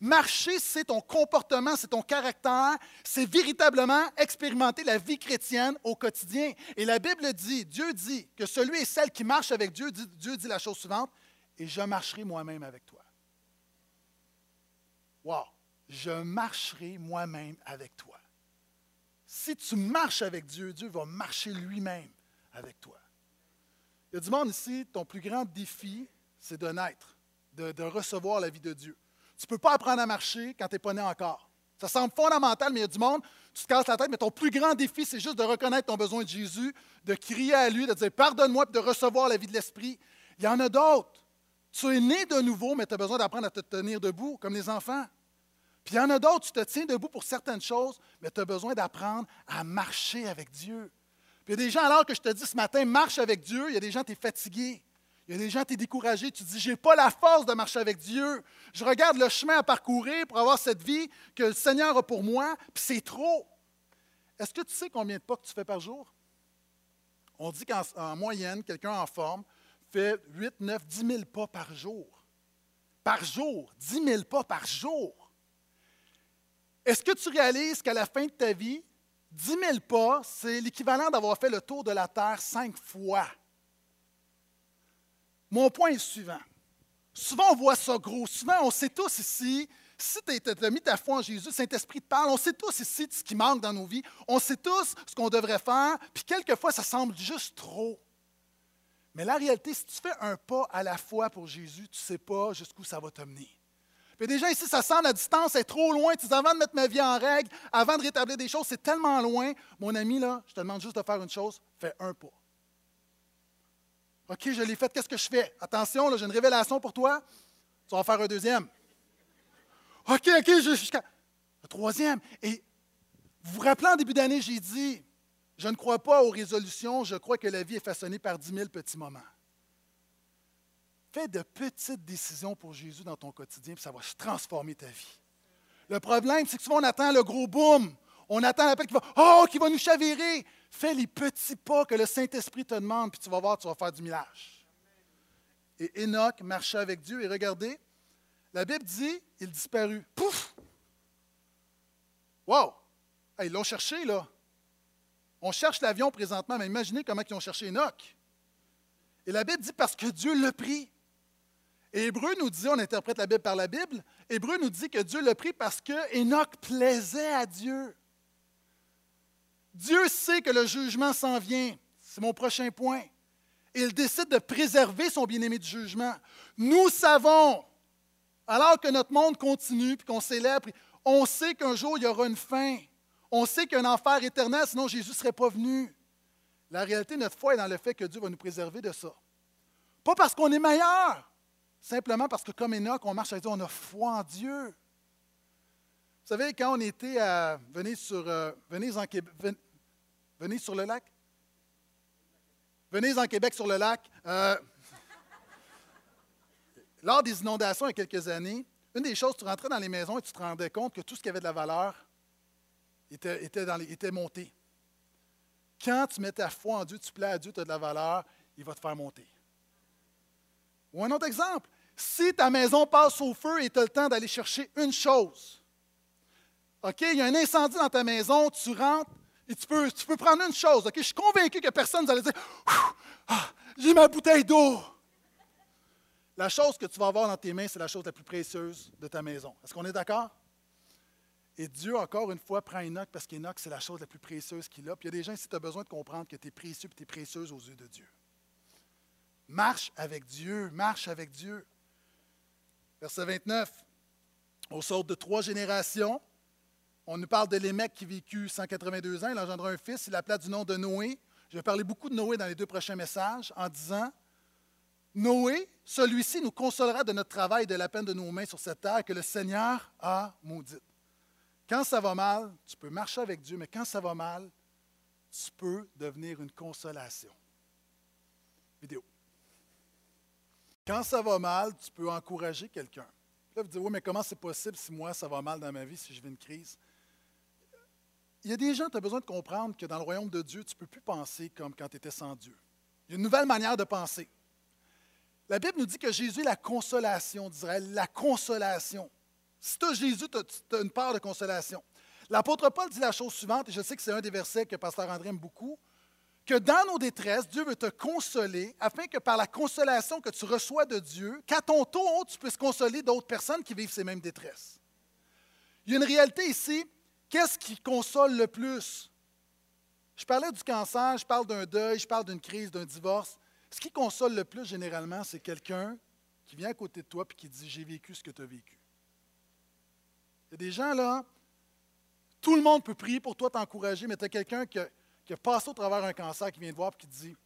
Marcher, c'est ton comportement, c'est ton caractère, c'est véritablement expérimenter la vie chrétienne au quotidien. Et la Bible dit, Dieu dit que celui et celle qui marche avec Dieu, Dieu dit la chose suivante, et je marcherai moi-même avec toi. Wow! Je marcherai moi-même avec toi. Si tu marches avec Dieu, Dieu va marcher lui-même avec toi. Il y a du monde ici, ton plus grand défi, c'est de naître, de recevoir la vie de Dieu. Tu ne peux pas apprendre à marcher quand tu n'es pas né encore. Ça semble fondamental, mais il y a du monde, tu te casses la tête, mais ton plus grand défi, c'est juste de reconnaître ton besoin de Jésus, de crier à lui, de dire Pardonne-moi, puis de recevoir la vie de l'Esprit. Il y en a d'autres. Tu es né de nouveau, mais tu as besoin d'apprendre à te tenir debout, comme les enfants. Puis il y en a d'autres, tu te tiens debout pour certaines choses, mais tu as besoin d'apprendre à marcher avec Dieu. Puis il y a des gens, alors que je te dis ce matin, marche avec Dieu, il y a des gens, tu es fatigué. Il y a des gens, tu es découragé, tu dis, je n'ai pas la force de marcher avec Dieu. Je regarde le chemin à parcourir pour avoir cette vie que le Seigneur a pour moi, puis c'est trop. Est-ce que tu sais combien de pas que tu fais par jour? On dit qu'en moyenne, quelqu'un en forme fait 8, 9, 10 000 pas par jour. par jour, 10 000 pas par jour. Est-ce que tu réalises qu'à la fin de ta vie, 10 000 pas, c'est l'équivalent d'avoir fait le tour de la Terre cinq fois? Mon point est suivant. Souvent, on voit ça gros. Souvent, on sait tous ici, si tu as mis ta foi en Jésus, Saint-Esprit te parle, on sait tous ici ce qui manque dans nos vies. On sait tous ce qu'on devrait faire, puis quelquefois, ça semble juste trop. Mais la réalité, si tu fais un pas à la fois pour Jésus, tu ne sais pas jusqu'où ça va te mener. Puis déjà ici, ça semble la distance est trop loin. Tu dis, avant de mettre ma vie en règle, avant de rétablir des choses, c'est tellement loin. Mon ami, là, je te demande juste de faire une chose, fais un pas. OK, je l'ai fait, qu'est-ce que je fais? Attention, j'ai une révélation pour toi. Tu vas en faire un deuxième. OK, OK, jusqu'à. Le troisième. Et vous vous rappelez, en début d'année, j'ai dit, je ne crois pas aux résolutions, je crois que la vie est façonnée par dix mille petits moments. Fais de petites décisions pour Jésus dans ton quotidien, puis ça va transformer ta vie. Le problème, c'est que souvent on attend le gros boom. On attend l'appel qui va, oh, qui va nous chavirer. Fais les petits pas que le Saint-Esprit te demande, puis tu vas voir, tu vas faire du millage. Et Enoch marchait avec Dieu, et regardez, la Bible dit, il disparut. Pouf! Wow! ils l'ont cherché, là. On cherche l'avion présentement, mais imaginez comment ils ont cherché Enoch. Et la Bible dit parce que Dieu l'a pris. Et Hébreu nous dit, on interprète la Bible par la Bible, Hébreu nous dit que Dieu l'a pris parce que Enoch plaisait à Dieu. Dieu sait que le jugement s'en vient. C'est mon prochain point. il décide de préserver son bien-aimé du jugement. Nous savons, alors que notre monde continue et qu'on célèbre, on sait qu'un jour il y aura une fin. On sait qu'il enfer éternel, sinon Jésus ne serait pas venu. La réalité, notre foi est dans le fait que Dieu va nous préserver de ça. Pas parce qu'on est meilleur, simplement parce que comme Enoch, on marche avec Dieu, on a foi en Dieu. Vous savez, quand on était à venir sur, euh, sur le lac? Venez en Québec sur le lac. Euh, lors des inondations il y a quelques années, une des choses, tu rentrais dans les maisons et tu te rendais compte que tout ce qui avait de la valeur était, était monté. Quand tu mets ta foi en Dieu, tu plais à Dieu, tu as de la valeur, il va te faire monter. Ou un autre exemple, si ta maison passe au feu et tu as le temps d'aller chercher une chose, OK, il y a un incendie dans ta maison, tu rentres et tu peux, tu peux prendre une chose, OK? Je suis convaincu que personne ne va dire ah, J'ai ma bouteille d'eau. La chose que tu vas avoir dans tes mains, c'est la chose la plus précieuse de ta maison. Est-ce qu'on est, d'accord? Et Dieu, encore une fois, prend Enoch parce qu'Enoch, c'est la chose la plus précieuse qu'il a. Puis il y a des gens, si tu as besoin de comprendre que tu es précieux et tu es précieuse aux yeux de Dieu. Marche avec Dieu, marche avec Dieu. Verset 29. Au sort de trois générations, on nous parle de Lémec qui vécut 182 ans, il engendra un fils, il appela du nom de Noé. Je vais parler beaucoup de Noé dans les deux prochains messages en disant Noé, celui-ci nous consolera de notre travail et de la peine de nos mains sur cette terre que le Seigneur a maudite. Quand ça va mal, tu peux marcher avec Dieu, mais quand ça va mal, tu peux devenir une consolation. Vidéo. Quand ça va mal, tu peux encourager quelqu'un. Là, vous dites, oui, mais comment c'est possible si moi, ça va mal dans ma vie, si je vis une crise? Il y a des gens, tu as besoin de comprendre que dans le royaume de Dieu, tu ne peux plus penser comme quand tu étais sans Dieu. Il y a une nouvelle manière de penser. La Bible nous dit que Jésus est la consolation d'Israël, la consolation. Si tu as Jésus, tu as une part de consolation. L'apôtre Paul dit la chose suivante, et je sais que c'est un des versets que Pasteur André aime beaucoup, que dans nos détresses, Dieu veut te consoler afin que par la consolation que tu reçois de Dieu, qu'à ton tour, tu puisses consoler d'autres personnes qui vivent ces mêmes détresses. Il y a une réalité ici, Qu'est-ce qui console le plus? Je parlais du cancer, je parle d'un deuil, je parle d'une crise, d'un divorce. Ce qui console le plus, généralement, c'est quelqu'un qui vient à côté de toi et qui dit J'ai vécu ce que tu as vécu. Il y a des gens là, tout le monde peut prier pour toi, t'encourager, mais tu as quelqu'un qui, a passé au travers un cancer qui vient te voir et qui dit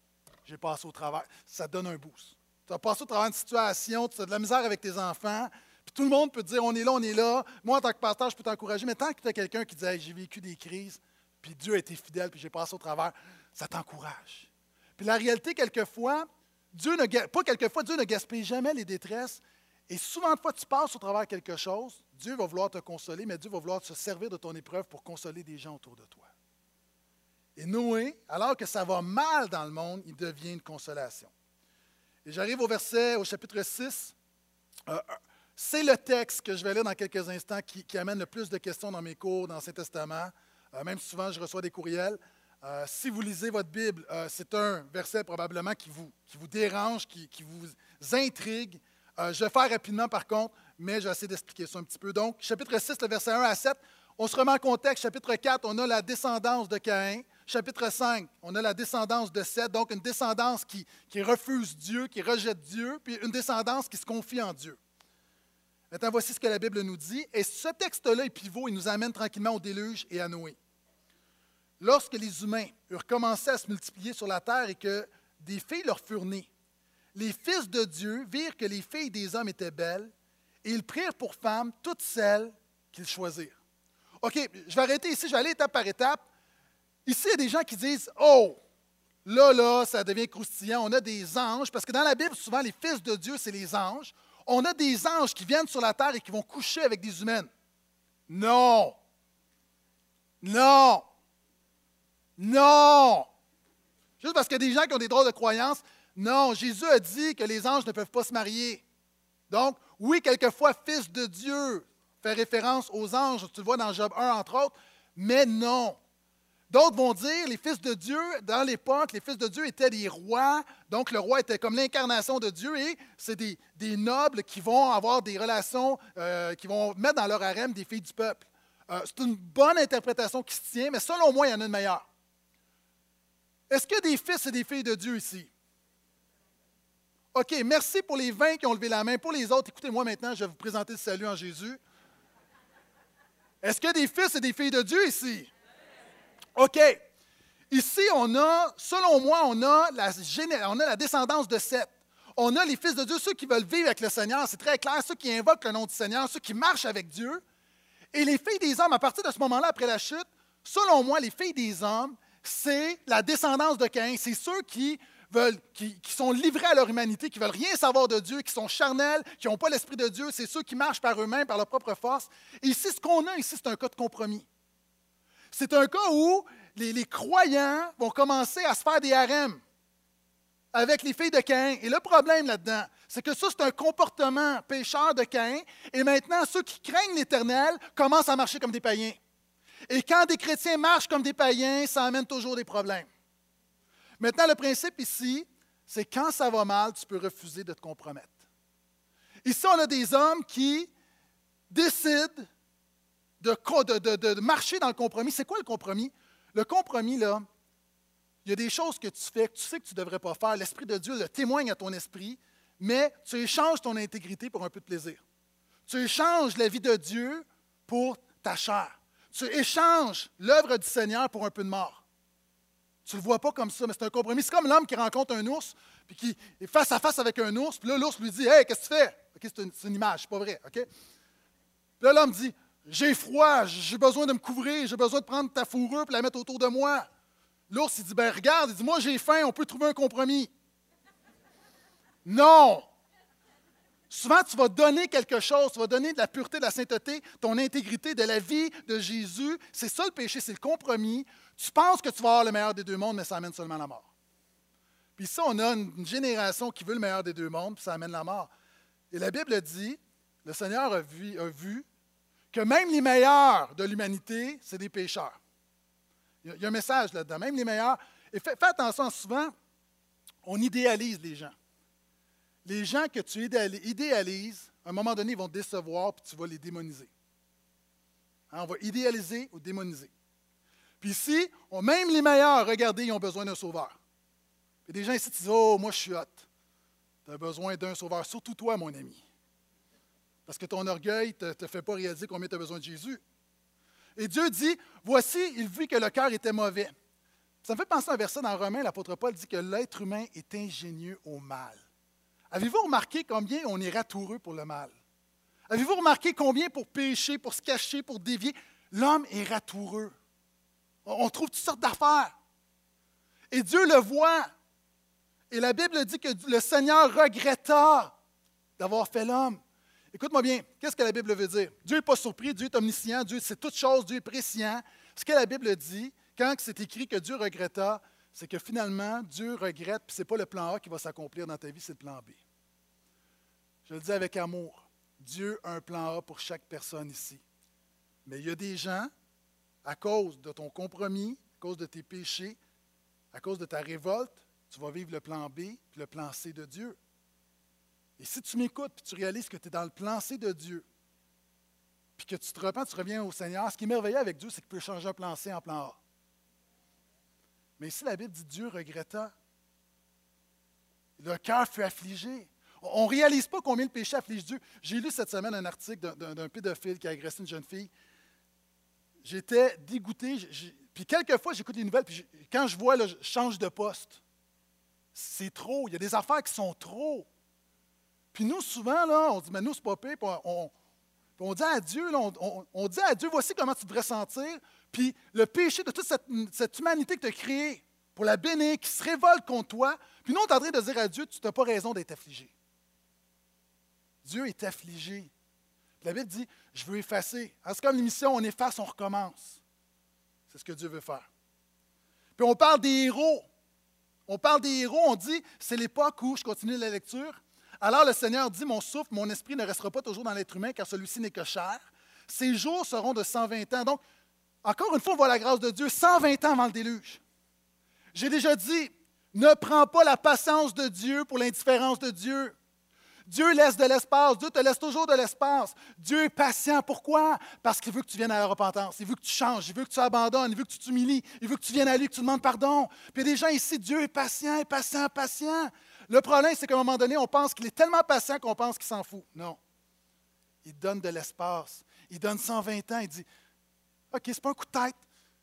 J'ai passé au travers. Ça donne un boost. Tu as passé au travers une situation, tu as de la misère avec tes enfants, tout le monde peut dire, on est là, on est là. Moi, en tant que pasteur, je peux t'encourager. Mais tant que tu as quelqu'un qui dit, j'ai vécu des crises, puis Dieu a été fidèle, puis j'ai passé au travers, ça t'encourage. Puis la réalité, quelquefois, Dieu ne, pas quelquefois, Dieu ne gaspille jamais les détresses. Et souvent de fois, tu passes au travers quelque chose, Dieu va vouloir te consoler, mais Dieu va vouloir se servir de ton épreuve pour consoler des gens autour de toi. Et Noé, alors que ça va mal dans le monde, il devient une consolation. Et j'arrive au verset, au chapitre 6, c'est le texte que je vais lire dans quelques instants qui, amène le plus de questions dans mes cours dans l'Ancien Testament. Euh, même souvent, je reçois des courriels. Euh, si vous lisez votre Bible, euh, c'est un verset probablement qui vous, dérange, qui, qui vous intrigue. je vais faire rapidement par contre, mais je vais essayer d'expliquer ça un petit peu. Donc, chapitre 6, le verset 1 à 7, on se remet en contexte. Chapitre 4, on a la descendance de Caïn. Chapitre 5, on a la descendance de Seth, donc une descendance qui refuse Dieu, qui rejette Dieu, puis une descendance qui se confie en Dieu. Maintenant, voici ce que la Bible nous dit. Et ce texte-là est pivot, il nous amène tranquillement au déluge et à Noé. Lorsque les humains eurent commencé à se multiplier sur la terre et que des filles leur furent nées, les fils de Dieu virent que les filles des hommes étaient belles et ils prirent pour femmes toutes celles qu'ils choisirent. OK, je vais arrêter ici, je vais aller étape par étape. Ici, il y a des gens qui disent Oh, là, là, ça devient croustillant, on a des anges, parce que dans la Bible, souvent, les fils de Dieu, c'est les anges on a des anges qui viennent sur la terre et qui vont coucher avec des humaines. Non. Non. Non. Juste parce qu'il y a des gens qui ont des droits de croyance. Non, Jésus a dit que les anges ne peuvent pas se marier. Donc, oui, quelquefois, fils de Dieu fait référence aux anges, tu le vois dans Job 1, entre autres, mais non. D'autres vont dire, les fils de Dieu, dans l'époque, les fils de Dieu étaient des rois, donc le roi était comme l'incarnation de Dieu, et c'est des, nobles qui vont avoir des relations, euh, qui vont mettre dans leur harem des filles du peuple. Euh, c'est une bonne interprétation qui se tient, mais selon moi, il y en a une meilleure. Est-ce qu'il y a des fils et des filles de Dieu ici? OK, merci pour les 20 qui ont levé la main. Pour les autres, écoutez-moi maintenant, je vais vous présenter le salut en Jésus. Est-ce qu'il y a des fils et des filles de Dieu ici? OK. Ici, on a, selon moi, on a la, on a la descendance de Seth. On a les fils de Dieu, ceux qui veulent vivre avec le Seigneur, c'est très clair, ceux qui invoquent le nom du Seigneur, ceux qui marchent avec Dieu. Et les filles des hommes, à partir de ce moment-là, après la chute, selon moi, les filles des hommes, c'est la descendance de Caïn. C'est ceux qui veulent, qui, sont livrés à leur humanité, qui veulent rien savoir de Dieu, qui sont charnels, qui n'ont pas l'Esprit de Dieu. C'est ceux qui marchent par eux-mêmes, par leur propre force. Et ici, ce qu'on a ici, c'est un cas de compromis. C'est un cas où les, croyants vont commencer à se faire des harems avec les filles de Caïn. Et le problème là-dedans, c'est que ça, c'est un comportement pécheur de Caïn. Et maintenant, ceux qui craignent l'Éternel commencent à marcher comme des païens. Et quand des chrétiens marchent comme des païens, ça amène toujours des problèmes. Maintenant, le principe ici, c'est quand ça va mal, tu peux refuser de te compromettre. Ici, on a des hommes qui décident de, marcher dans le compromis. C'est quoi le compromis? Le compromis, là, il y a des choses que tu fais que tu sais que tu ne devrais pas faire. L'Esprit de Dieu le témoigne à ton esprit, mais tu échanges ton intégrité pour un peu de plaisir. Tu échanges la vie de Dieu pour ta chair. Tu échanges l'œuvre du Seigneur pour un peu de mort. Tu ne le vois pas comme ça, mais c'est un compromis. C'est comme l'homme qui rencontre un ours, puis qui est face à face avec un ours, puis là, l'ours lui dit Hey, qu'est-ce que tu fais c'est, une, image, c'est pas vrai. OK? Là, l'homme dit j'ai froid, j'ai besoin de me couvrir, j'ai besoin de prendre ta fourrure et la mettre autour de moi. L'ours, il dit, ben regarde, il dit, moi j'ai faim, on peut trouver un compromis. Non! Souvent, tu vas donner quelque chose, tu vas donner de la pureté, de la sainteté, ton intégrité, de la vie de Jésus. C'est ça le péché, c'est le compromis. Tu penses que tu vas avoir le meilleur des deux mondes, mais ça amène seulement la mort. Puis ça, on a une génération qui veut le meilleur des deux mondes, puis ça amène la mort. Et la Bible dit, le Seigneur a vu, a vu que même les meilleurs de l'humanité, c'est des pécheurs. Il y a un message là-dedans. Même les meilleurs. Et fais, attention, souvent, on idéalise les gens. Les gens que tu idéalises, à un moment donné, ils vont te décevoir, puis tu vas les démoniser. Hein, on va idéaliser ou démoniser. Puis ici, même les meilleurs, regardez, ils ont besoin d'un sauveur. Et des gens ici disent Oh, moi je suis hot. Tu as besoin d'un sauveur, surtout toi, mon ami. Parce que ton orgueil ne te, fait pas réaliser combien tu as besoin de Jésus. Et Dieu dit, voici, il vit que le cœur était mauvais. Ça me fait penser à un verset dans Romains, l'apôtre Paul dit que l'être humain est ingénieux au mal. Avez-vous remarqué combien on est ratoureux pour le mal? Avez-vous remarqué combien pour pécher, pour se cacher, pour dévier, l'homme est ratoureux? On trouve toutes sortes d'affaires. Et Dieu le voit. Et la Bible dit que le Seigneur regretta d'avoir fait l'homme. Écoute-moi bien, qu'est-ce que la Bible veut dire? Dieu n'est pas surpris, Dieu est omniscient, Dieu sait toutes choses, Dieu est préscient. Ce que la Bible dit, quand c'est écrit que Dieu regretta, c'est que finalement, Dieu regrette, puis ce n'est pas le plan A qui va s'accomplir dans ta vie, c'est le plan B. Je le dis avec amour. Dieu a un plan A pour chaque personne ici. Mais il y a des gens, à cause de ton compromis, à cause de tes péchés, à cause de ta révolte, tu vas vivre le plan B puis le plan C de Dieu. Et si tu m'écoutes puis tu réalises que tu es dans le plan C de Dieu, puis que tu te repens, tu reviens au Seigneur, ce qui est merveilleux avec Dieu, c'est qu'il peut changer un plan C en plan A. Mais ici, la Bible dit Dieu regretta. Le cœur fut affligé. On ne réalise pas combien le péché afflige Dieu. J'ai lu cette semaine un article d'un pédophile qui a agressé une jeune fille. J'étais dégoûté. Puis quelquefois, j'écoute les nouvelles, puis quand je vois, je change de poste. C'est trop. Il y a des affaires qui sont trop. Puis nous, souvent, on dit, mais nous, c'est pas pire. On, on, dit à Dieu, on, dit à Dieu, voici comment tu devrais sentir. Puis le péché de toute cette, humanité que tu as créée pour la bénir, qui se révolte contre toi. Puis nous, on est en train de dire à Dieu, tu n'as pas raison d'être affligé. Dieu est affligé. La Bible dit, je veux effacer. C'est comme l'émission, on efface, on recommence. C'est ce que Dieu veut faire. Puis on parle des héros. On parle des héros, on dit, c'est l'époque où, je continue la lecture, alors le Seigneur dit, mon souffle, mon esprit ne restera pas toujours dans l'être humain, car celui-ci n'est que chair. Ses jours seront de 120 ans. Donc, encore une fois, on voit la grâce de Dieu, 120 ans avant le déluge. J'ai déjà dit, ne prends pas la patience de Dieu pour l'indifférence de Dieu. Dieu laisse de l'espace. Dieu te laisse toujours de l'espace. Dieu est patient. Pourquoi? Parce qu'il veut que tu viennes à la repentance. Il veut que tu changes. Il veut que tu abandonnes. Il veut que tu t'humilies. Il veut que tu viennes à lui, que tu demandes pardon. Puis il y a des gens ici, Dieu est patient, patient, patient. Le problème, c'est qu'à un moment donné, on pense qu'il est tellement patient qu'on pense qu'il s'en fout. Non. Il donne de l'espace. Il donne 120 ans. Il dit OK, ce n'est pas un coup de tête.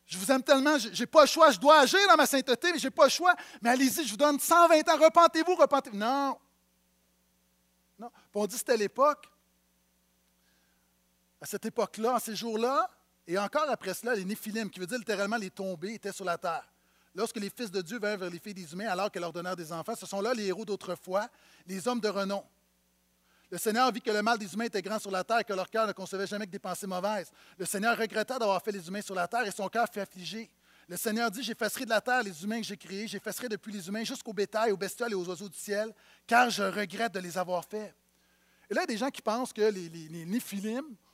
Je vous aime tellement, je n'ai pas le choix. Je dois agir dans ma sainteté, mais je n'ai pas le choix. Mais allez-y, je vous donne 120 ans. Repentez-vous, repentez-vous. Non. Non. on dit c'était l'époque. À cette époque-là, en ces jours-là, et encore après cela, les Néphilim, qui veut dire littéralement les tombés, étaient sur la terre. Lorsque les fils de Dieu vinrent vers les filles des humains, alors qu'elles leur donnèrent des enfants, ce sont là les héros d'autrefois, les hommes de renom. Le Seigneur vit que le mal des humains était grand sur la terre et que leur cœur ne concevait jamais que des pensées mauvaises. Le Seigneur regretta d'avoir fait les humains sur la terre et son cœur fut affligé. Le Seigneur dit, j'effacerai de la terre les humains que j'ai créés, j'effacerai depuis les humains jusqu'au bétail, aux bestioles et aux oiseaux du ciel, car je regrette de les avoir faits. Et là, il y a des gens qui pensent que les, les,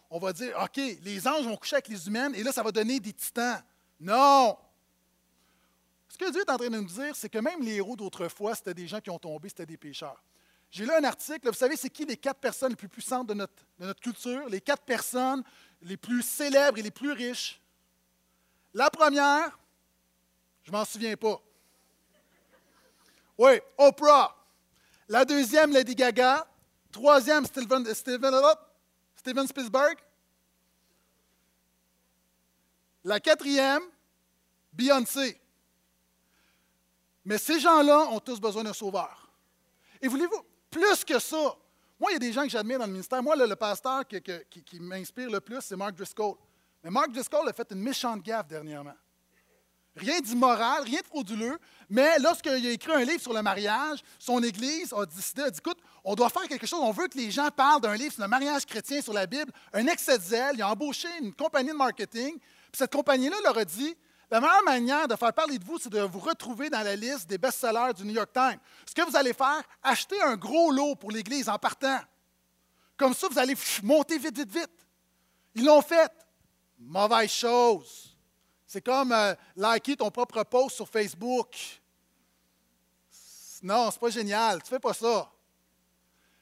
on va dire, OK, les anges vont coucher avec les humaines et là, ça va donner des titans. Non! Ce que Dieu est en train de nous dire, c'est que même les héros d'autrefois, c'était des gens qui ont tombé, c'était des pécheurs. J'ai lu un article, vous savez, c'est qui les quatre personnes les plus puissantes de notre, culture, les quatre personnes les plus célèbres et les plus riches. La première, je m'en souviens pas. Oui, Oprah. La deuxième, Lady Gaga. Troisième, Steven, Steven, Steven Spielberg. La quatrième, Beyoncé. Mais ces gens-là ont tous besoin d'un sauveur. Et voulez-vous, plus que ça, moi, il y a des gens que j'admire dans le ministère. Moi, le pasteur qui, m'inspire le plus, c'est Mark Driscoll. Mais Mark Driscoll a fait une méchante gaffe dernièrement. Rien d'immoral, rien de frauduleux, mais lorsqu'il a écrit un livre sur le mariage, son Église a décidé, a dit, écoute, on doit faire quelque chose, on veut que les gens parlent d'un livre sur le mariage chrétien, sur la Bible, un excès de zèle, il a embauché une compagnie de marketing, puis cette compagnie-là leur a dit, la meilleure manière de faire parler de vous, c'est de vous retrouver dans la liste des best-sellers du New York Times. Ce que vous allez faire, acheter un gros lot pour l'Église en partant. Comme ça, vous allez monter vite, vite, vite. Ils l'ont fait. Mauvaise chose. C'est comme euh, liker ton propre post sur Facebook. Non, c'est pas génial. Tu fais pas ça.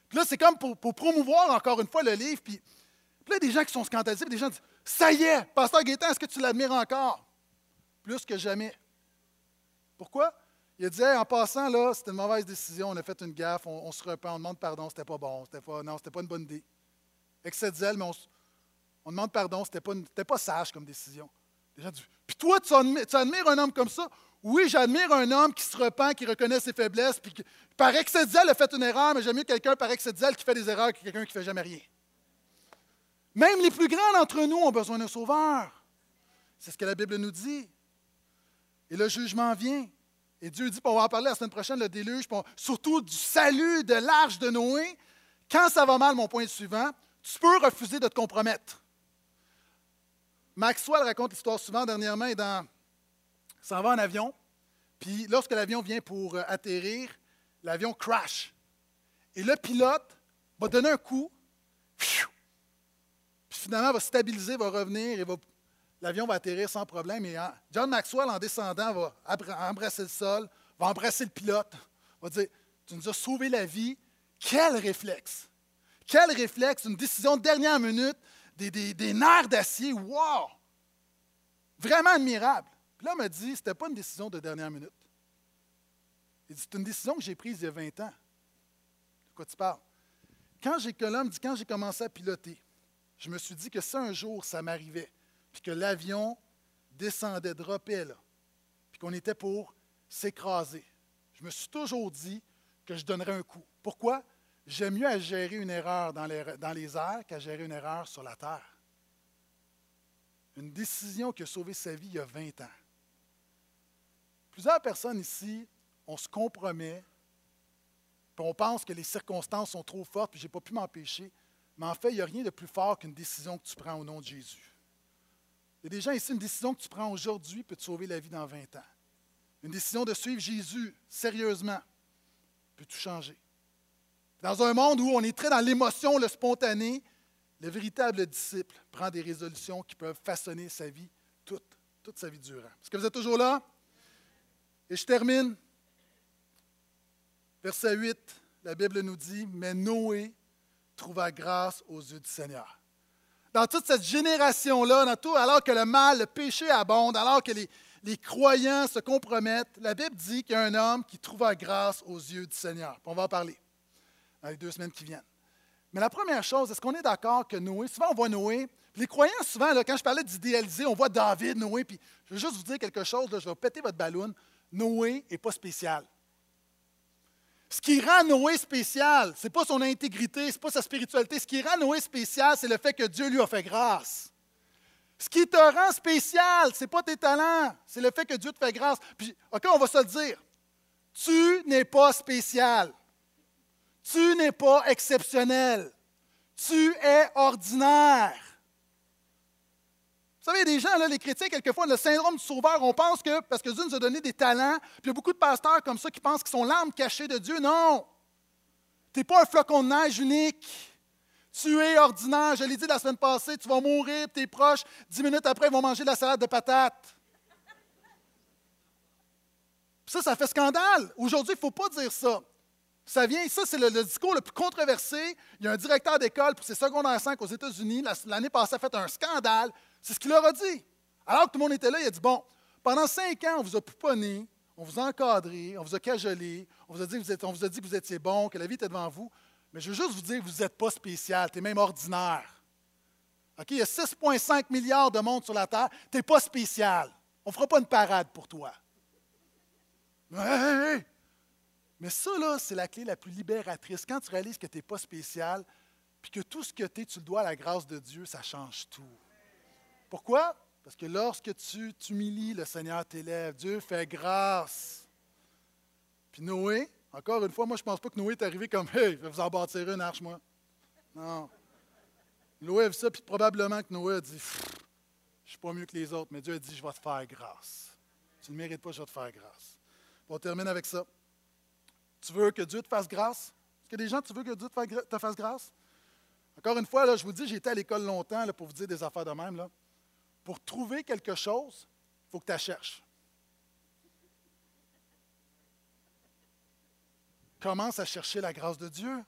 Puis là, c'est comme pour, promouvoir encore une fois le livre. Puis, puis là, il y a des gens qui sont scandalisés. Puis des gens disent Ça y est, Pasteur Gaétan, est-ce que tu l'admires encore plus que jamais. Pourquoi? Il dit, en passant, là, c'était une mauvaise décision, on a fait une gaffe, on, se repent, on demande pardon, c'était pas bon, c'était pas, non, c'était pas une bonne idée. Excès zèle, mais on, demande pardon, c'était pas, pas sage comme décision. puis toi, tu admires, un homme comme ça? Oui, j'admire un homme qui se repent, qui reconnaît ses faiblesses, puis par excès de zèle, a fait une erreur, mais j'aime mieux quelqu'un par excès zèle qui fait des erreurs que quelqu'un qui ne fait jamais rien. Même les plus grands d'entre nous ont besoin d'un sauveur. C'est ce que la Bible nous dit. Et le jugement vient. Et Dieu dit, on va en parler la semaine prochaine, le déluge, surtout du salut de l'arche de Noé. Quand ça va mal, mon point suivant, tu peux refuser de te compromettre. Maxwell raconte l'histoire souvent dernièrement, il s'en va en avion, puis lorsque l'avion vient pour euh, atterrir, l'avion crash. Et le pilote va donner un coup, Puis finalement, va stabiliser, va revenir et l'avion va atterrir sans problème. Et John Maxwell, en descendant, va embrasser le sol, va embrasser le pilote, va dire Tu nous as sauvé la vie. Quel réflexe! Quel réflexe! Une décision de dernière minute, des, des nerfs d'acier. Wow! Vraiment admirable. Puis là, il m'a dit C'était pas une décision de dernière minute. Il dit C'est une décision que j'ai prise il y a 20 ans. De quoi tu parles? Quand j'ai, dit, quand j'ai commencé à piloter, je me suis dit que si un jour ça m'arrivait, puis que l'avion descendait, dropait là, puis qu'on était pour s'écraser, je me suis toujours dit que je donnerais un coup. Pourquoi? J'aime mieux à gérer une erreur dans les, dans les airs qu'à gérer une erreur sur la terre. Une décision qui a sauvé sa vie il y a 20 ans. Plusieurs personnes ici, on se compromet on pense que les circonstances sont trop fortes, puis je n'ai pas pu m'empêcher. Mais en fait, il n'y a rien de plus fort qu'une décision que tu prends au nom de Jésus. Il y a des gens ici, une décision que tu prends aujourd'hui peut te sauver la vie dans 20 ans. Une décision de suivre Jésus sérieusement peut tout changer. Dans un monde où on est très dans l'émotion, le spontané, le véritable disciple prend des résolutions qui peuvent façonner sa vie toute, toute sa vie durant. Est-ce que vous êtes toujours là? Et je termine Verset 8, la Bible nous dit, mais Noé trouva grâce aux yeux du Seigneur. Dans toute cette génération-là, alors que le mal, le péché abonde, alors que les, croyants se compromettent, la Bible dit qu'il y a un homme qui trouva grâce aux yeux du Seigneur. On va en parler dans les deux semaines qui viennent. Mais la première chose, est-ce qu'on est d'accord que Noé, souvent on voit Noé, les croyants, souvent, là, quand je parlais d'idéaliser, on voit David, Noé, puis je veux juste vous dire quelque chose, je vais péter votre ballon. Noé n'est pas spécial. Ce qui rend Noé spécial, ce n'est pas son intégrité, ce n'est pas sa spiritualité. Ce qui rend Noé spécial, c'est le fait que Dieu lui a fait grâce. Ce qui te rend spécial, ce n'est pas tes talents, c'est le fait que Dieu te fait grâce. Puis, OK, on va se le dire. Tu n'es pas spécial. Tu n'es pas exceptionnel. Tu es ordinaire. Vous savez, il des gens, là, les chrétiens, quelquefois, le syndrome du sauveur, on pense que parce que Dieu nous a donné des talents, puis il y a beaucoup de pasteurs comme ça qui pensent qu'ils sont l'arme cachée de Dieu. Non! Tu n'es pas un flocon de neige unique. Tu es ordinaire. Je l'ai dit la semaine passée, tu vas mourir, tes proches, dix minutes après, ils vont manger de la salade de patates. Ça, ça fait scandale. Aujourd'hui, il ne faut pas dire ça. Ça vient, ça, c'est le, discours le plus controversé. Il y a un directeur d'école pour ses secondaires 5 aux États-Unis. L'année passée, a fait un scandale c'est ce qu'il leur a dit. Alors que tout le monde était là, il a dit Bon, pendant cinq ans, on vous a pouponné, on vous a encadré, on vous a cajolé, on vous a dit, vous êtes, on vous a dit que vous étiez bon, que la vie était devant vous. Mais je veux juste vous dire que vous n'êtes pas spécial, tu es même ordinaire. Il y a 6,5 milliards de monde sur la Terre, tu n'es pas spécial. On ne fera pas une parade pour toi. Mais ça, là, c'est la clé la plus libératrice. Quand tu réalises que tu n'es pas spécial, puis que tout ce que tu es, tu le dois à la grâce de Dieu, ça change tout. Pourquoi? Parce que lorsque tu t'humilies, le Seigneur t'élève. Dieu fait grâce. Puis Noé, encore une fois, moi, je ne pense pas que Noé est arrivé comme Hey, je vais vous en bâtir une arche, moi. Non. Noé a vu ça, puis probablement que Noé a dit Je ne suis pas mieux que les autres, mais Dieu a dit Je vais te faire grâce. Tu ne mérites pas, je vais te faire grâce. on termine avec ça. Tu veux que Dieu te fasse grâce? Est-ce que des gens, tu veux que Dieu te fasse grâce? Encore une fois, là, je vous dis, j'ai été à l'école longtemps là, pour vous dire des affaires de même. Là pour trouver quelque chose, il faut que tu la cherches. Commence à chercher la grâce de Dieu.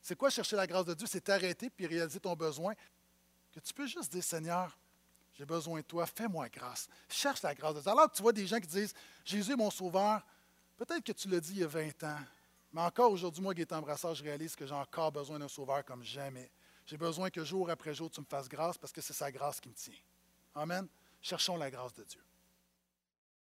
C'est quoi chercher la grâce de Dieu? C'est t'arrêter puis réaliser ton besoin. Que tu peux juste dire, Seigneur, j'ai besoin de toi, fais-moi grâce. Cherche la grâce de Dieu. Alors tu vois des gens qui disent, Jésus est mon sauveur, peut-être que tu l'as dit il y a 20 ans, mais encore aujourd'hui, moi, Gaëtan Brassard, je réalise que j'ai encore besoin d'un sauveur comme jamais. J'ai besoin que jour après jour, tu me fasses grâce parce que c'est sa grâce qui me tient. Amen. Cherchons la grâce de Dieu.